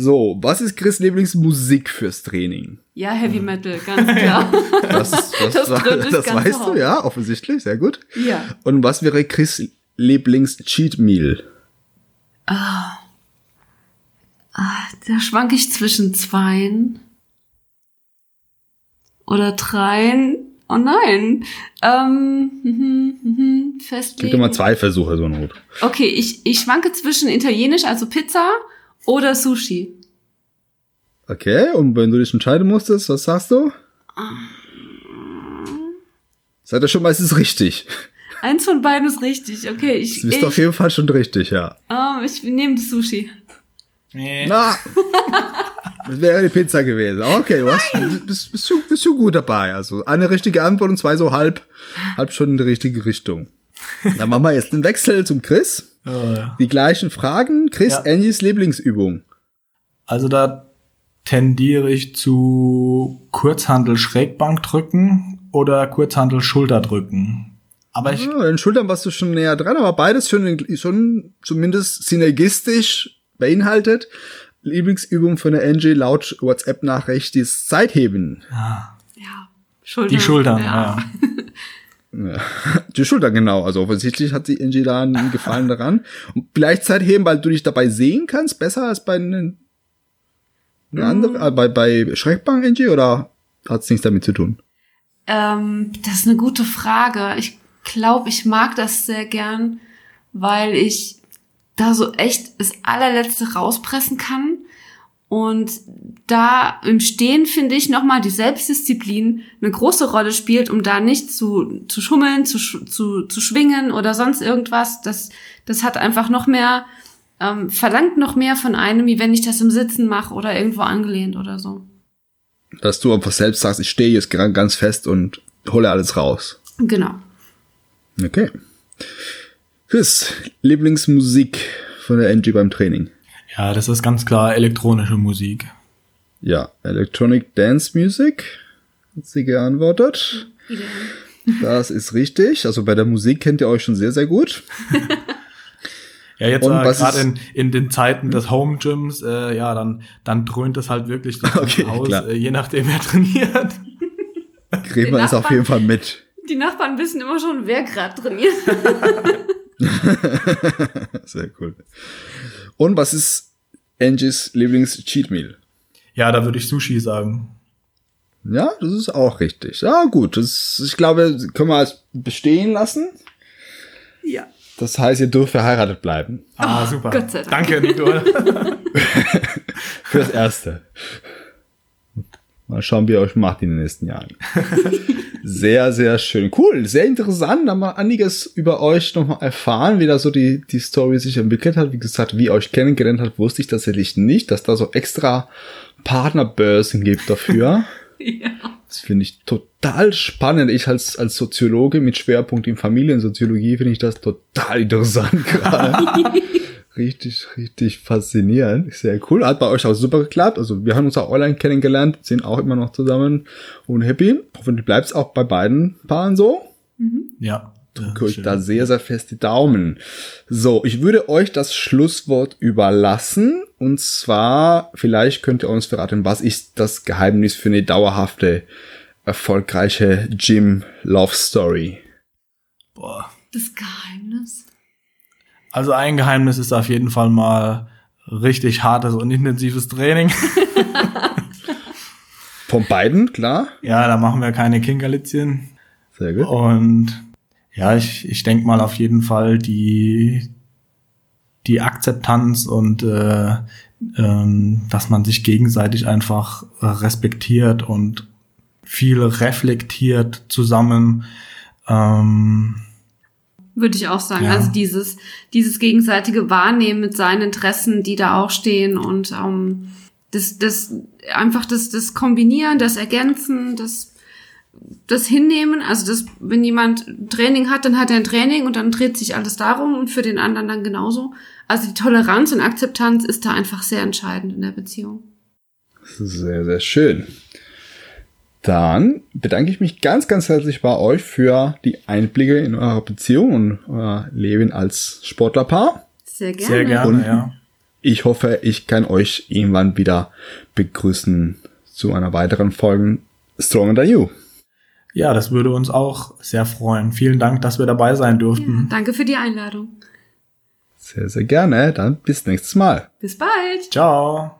So, was ist Chris Lieblingsmusik fürs Training? Ja, Heavy Metal, ganz klar. Das, das, Das drückt das weißt du, aus. ja, offensichtlich, sehr gut. ja. Und was wäre Chris Lieblings-Cheat Meal? Da schwank ich zwischen zweien oder dreien. Oh nein. Ähm, mhm, mhm, Gib festlegen. dir mal zwei Versuche, so Not. Okay, ich, ich schwanke zwischen Italienisch, also Pizza, oder Sushi. Okay, und wenn du dich entscheiden musstest, was sagst du? Seid ihr schon mal, es ist richtig. Eins von beiden ist richtig. Okay, ich, Du bist ich, auf jeden Fall schon richtig, ja. ähm, ich nehme Sushi. Nee. Na, das wäre die Pizza gewesen. Okay, du hast, bist, bist, du, bist du gut dabei. Also eine richtige Antwort und zwei so halb, halb schon in die richtige Richtung. Dann machen wir jetzt den Wechsel zum Chris. Oh, ja. Die gleichen Fragen. Chris, Ja. Angies Lieblingsübung. Also da tendiere ich zu Kurzhandel Schrägbank drücken oder Kurzhandel Schulter drücken. Aber ich, Ja, den Schultern warst du schon näher dran, aber beides schon, schon zumindest synergistisch beinhaltet. Lieblingsübung von der Angie laut WhatsApp-Nachricht ist Seitheben. Ja, Schultern. die Schultern, ja. Ja. Die Schultern, genau. Also offensichtlich hat Angie da einen Gefallen daran. Und vielleicht Seitheben, weil du dich dabei sehen kannst, besser als bei einen, eine andere, äh, bei, bei Schreckbank, Angie, oder hat es nichts damit zu tun? Ähm, das ist eine gute Frage. Ich glaube, ich mag das sehr gern, weil ich da so echt das allerletzte rauspressen kann. Und da im Stehen finde ich nochmal die Selbstdisziplin eine große Rolle spielt, um da nicht zu, zu schummeln, zu, zu, zu schwingen oder sonst irgendwas. Das, das hat einfach noch mehr, ähm, verlangt noch mehr von einem, wie wenn ich das im Sitzen mache oder irgendwo angelehnt oder so. Dass du einfach selbst sagst, ich stehe jetzt ganz fest und hole alles raus. Genau. Okay. Chris, Lieblingsmusik von der Angie beim Training. Ja, das ist ganz klar elektronische Musik. Ja, Electronic Dance Music hat sie geantwortet. Das ist richtig. Also bei der Musik kennt ihr euch schon sehr, sehr gut. Ja, jetzt äh, gerade ist- in, in den Zeiten des Home Gyms, äh, ja, dann, dann dröhnt es halt wirklich das Okay, Haus, klar. äh, je nachdem wer trainiert. Wir es auf jeden Fall mit. Die Nachbarn wissen immer schon, wer gerade trainiert. Sehr cool. Und was ist Angies Lieblings-Cheat Meal? Ja, da würde ich Sushi sagen. Ja, das ist auch richtig. Ja, gut. Das, ich glaube, können wir als bestehen lassen. ja. Das heißt, ihr dürft verheiratet bleiben. Ah, Oh, super. Gott sei Dank. Danke, Nicole. Für das Erste. Mal schauen, wie ihr euch macht in den nächsten Jahren. Sehr, sehr schön. Cool, sehr interessant. Da haben wir einiges über euch nochmal erfahren, wie da so die, die Story sich entwickelt hat. Wie gesagt, wie ihr euch kennengelernt habt, wusste ich tatsächlich nicht, dass da so extra Partnerbörsen gibt dafür. ja. Das finde ich total spannend. Ich als, als Soziologe mit Schwerpunkt in Familiensoziologie finde ich das total interessant gerade. Richtig, richtig faszinierend. Sehr cool. Hat bei euch auch super geklappt. Also wir haben uns auch online kennengelernt, sind auch immer noch zusammen und happy. Hoffentlich bleibt es auch bei beiden Paaren so. ja. drücke euch da sehr, sehr fest die Daumen. So, ich würde euch das Schlusswort überlassen. Und zwar, vielleicht könnt ihr uns verraten, was ist das Geheimnis für eine dauerhafte, erfolgreiche Gym Love Story? Boah. Das Geheimnis. Also ein Geheimnis ist auf jeden Fall mal richtig hartes und intensives Training. Von beiden, klar. Ja, da machen wir keine Kinkerlitzchen. Sehr gut. Und ja, ich, ich denke mal auf jeden Fall die, die Akzeptanz und äh, ähm, dass man sich gegenseitig einfach respektiert und viel reflektiert zusammen. Ähm, Würde ich auch sagen. Ja. Also dieses, dieses gegenseitige Wahrnehmen mit seinen Interessen, die da auch stehen und ähm, das, das einfach das, das Kombinieren, das Ergänzen, das, das Hinnehmen. Also das, wenn jemand Training hat, dann hat er ein Training und dann dreht sich alles darum und für den anderen dann genauso. Also die Toleranz und Akzeptanz ist da einfach sehr entscheidend in der Beziehung. Sehr, sehr schön. Dann bedanke ich mich ganz, ganz herzlich bei euch für die Einblicke in eure Beziehung und euer Leben als Sportlerpaar. Sehr gerne. sehr gerne, Und- ja. Ich hoffe, ich kann euch irgendwann wieder begrüßen zu einer weiteren Folge Stronger Than You. Ja, das würde uns auch sehr freuen. Vielen Dank, dass wir dabei sein durften. Danke für die Einladung. Sehr, sehr gerne. Dann bis nächstes Mal. Bis bald. Ciao.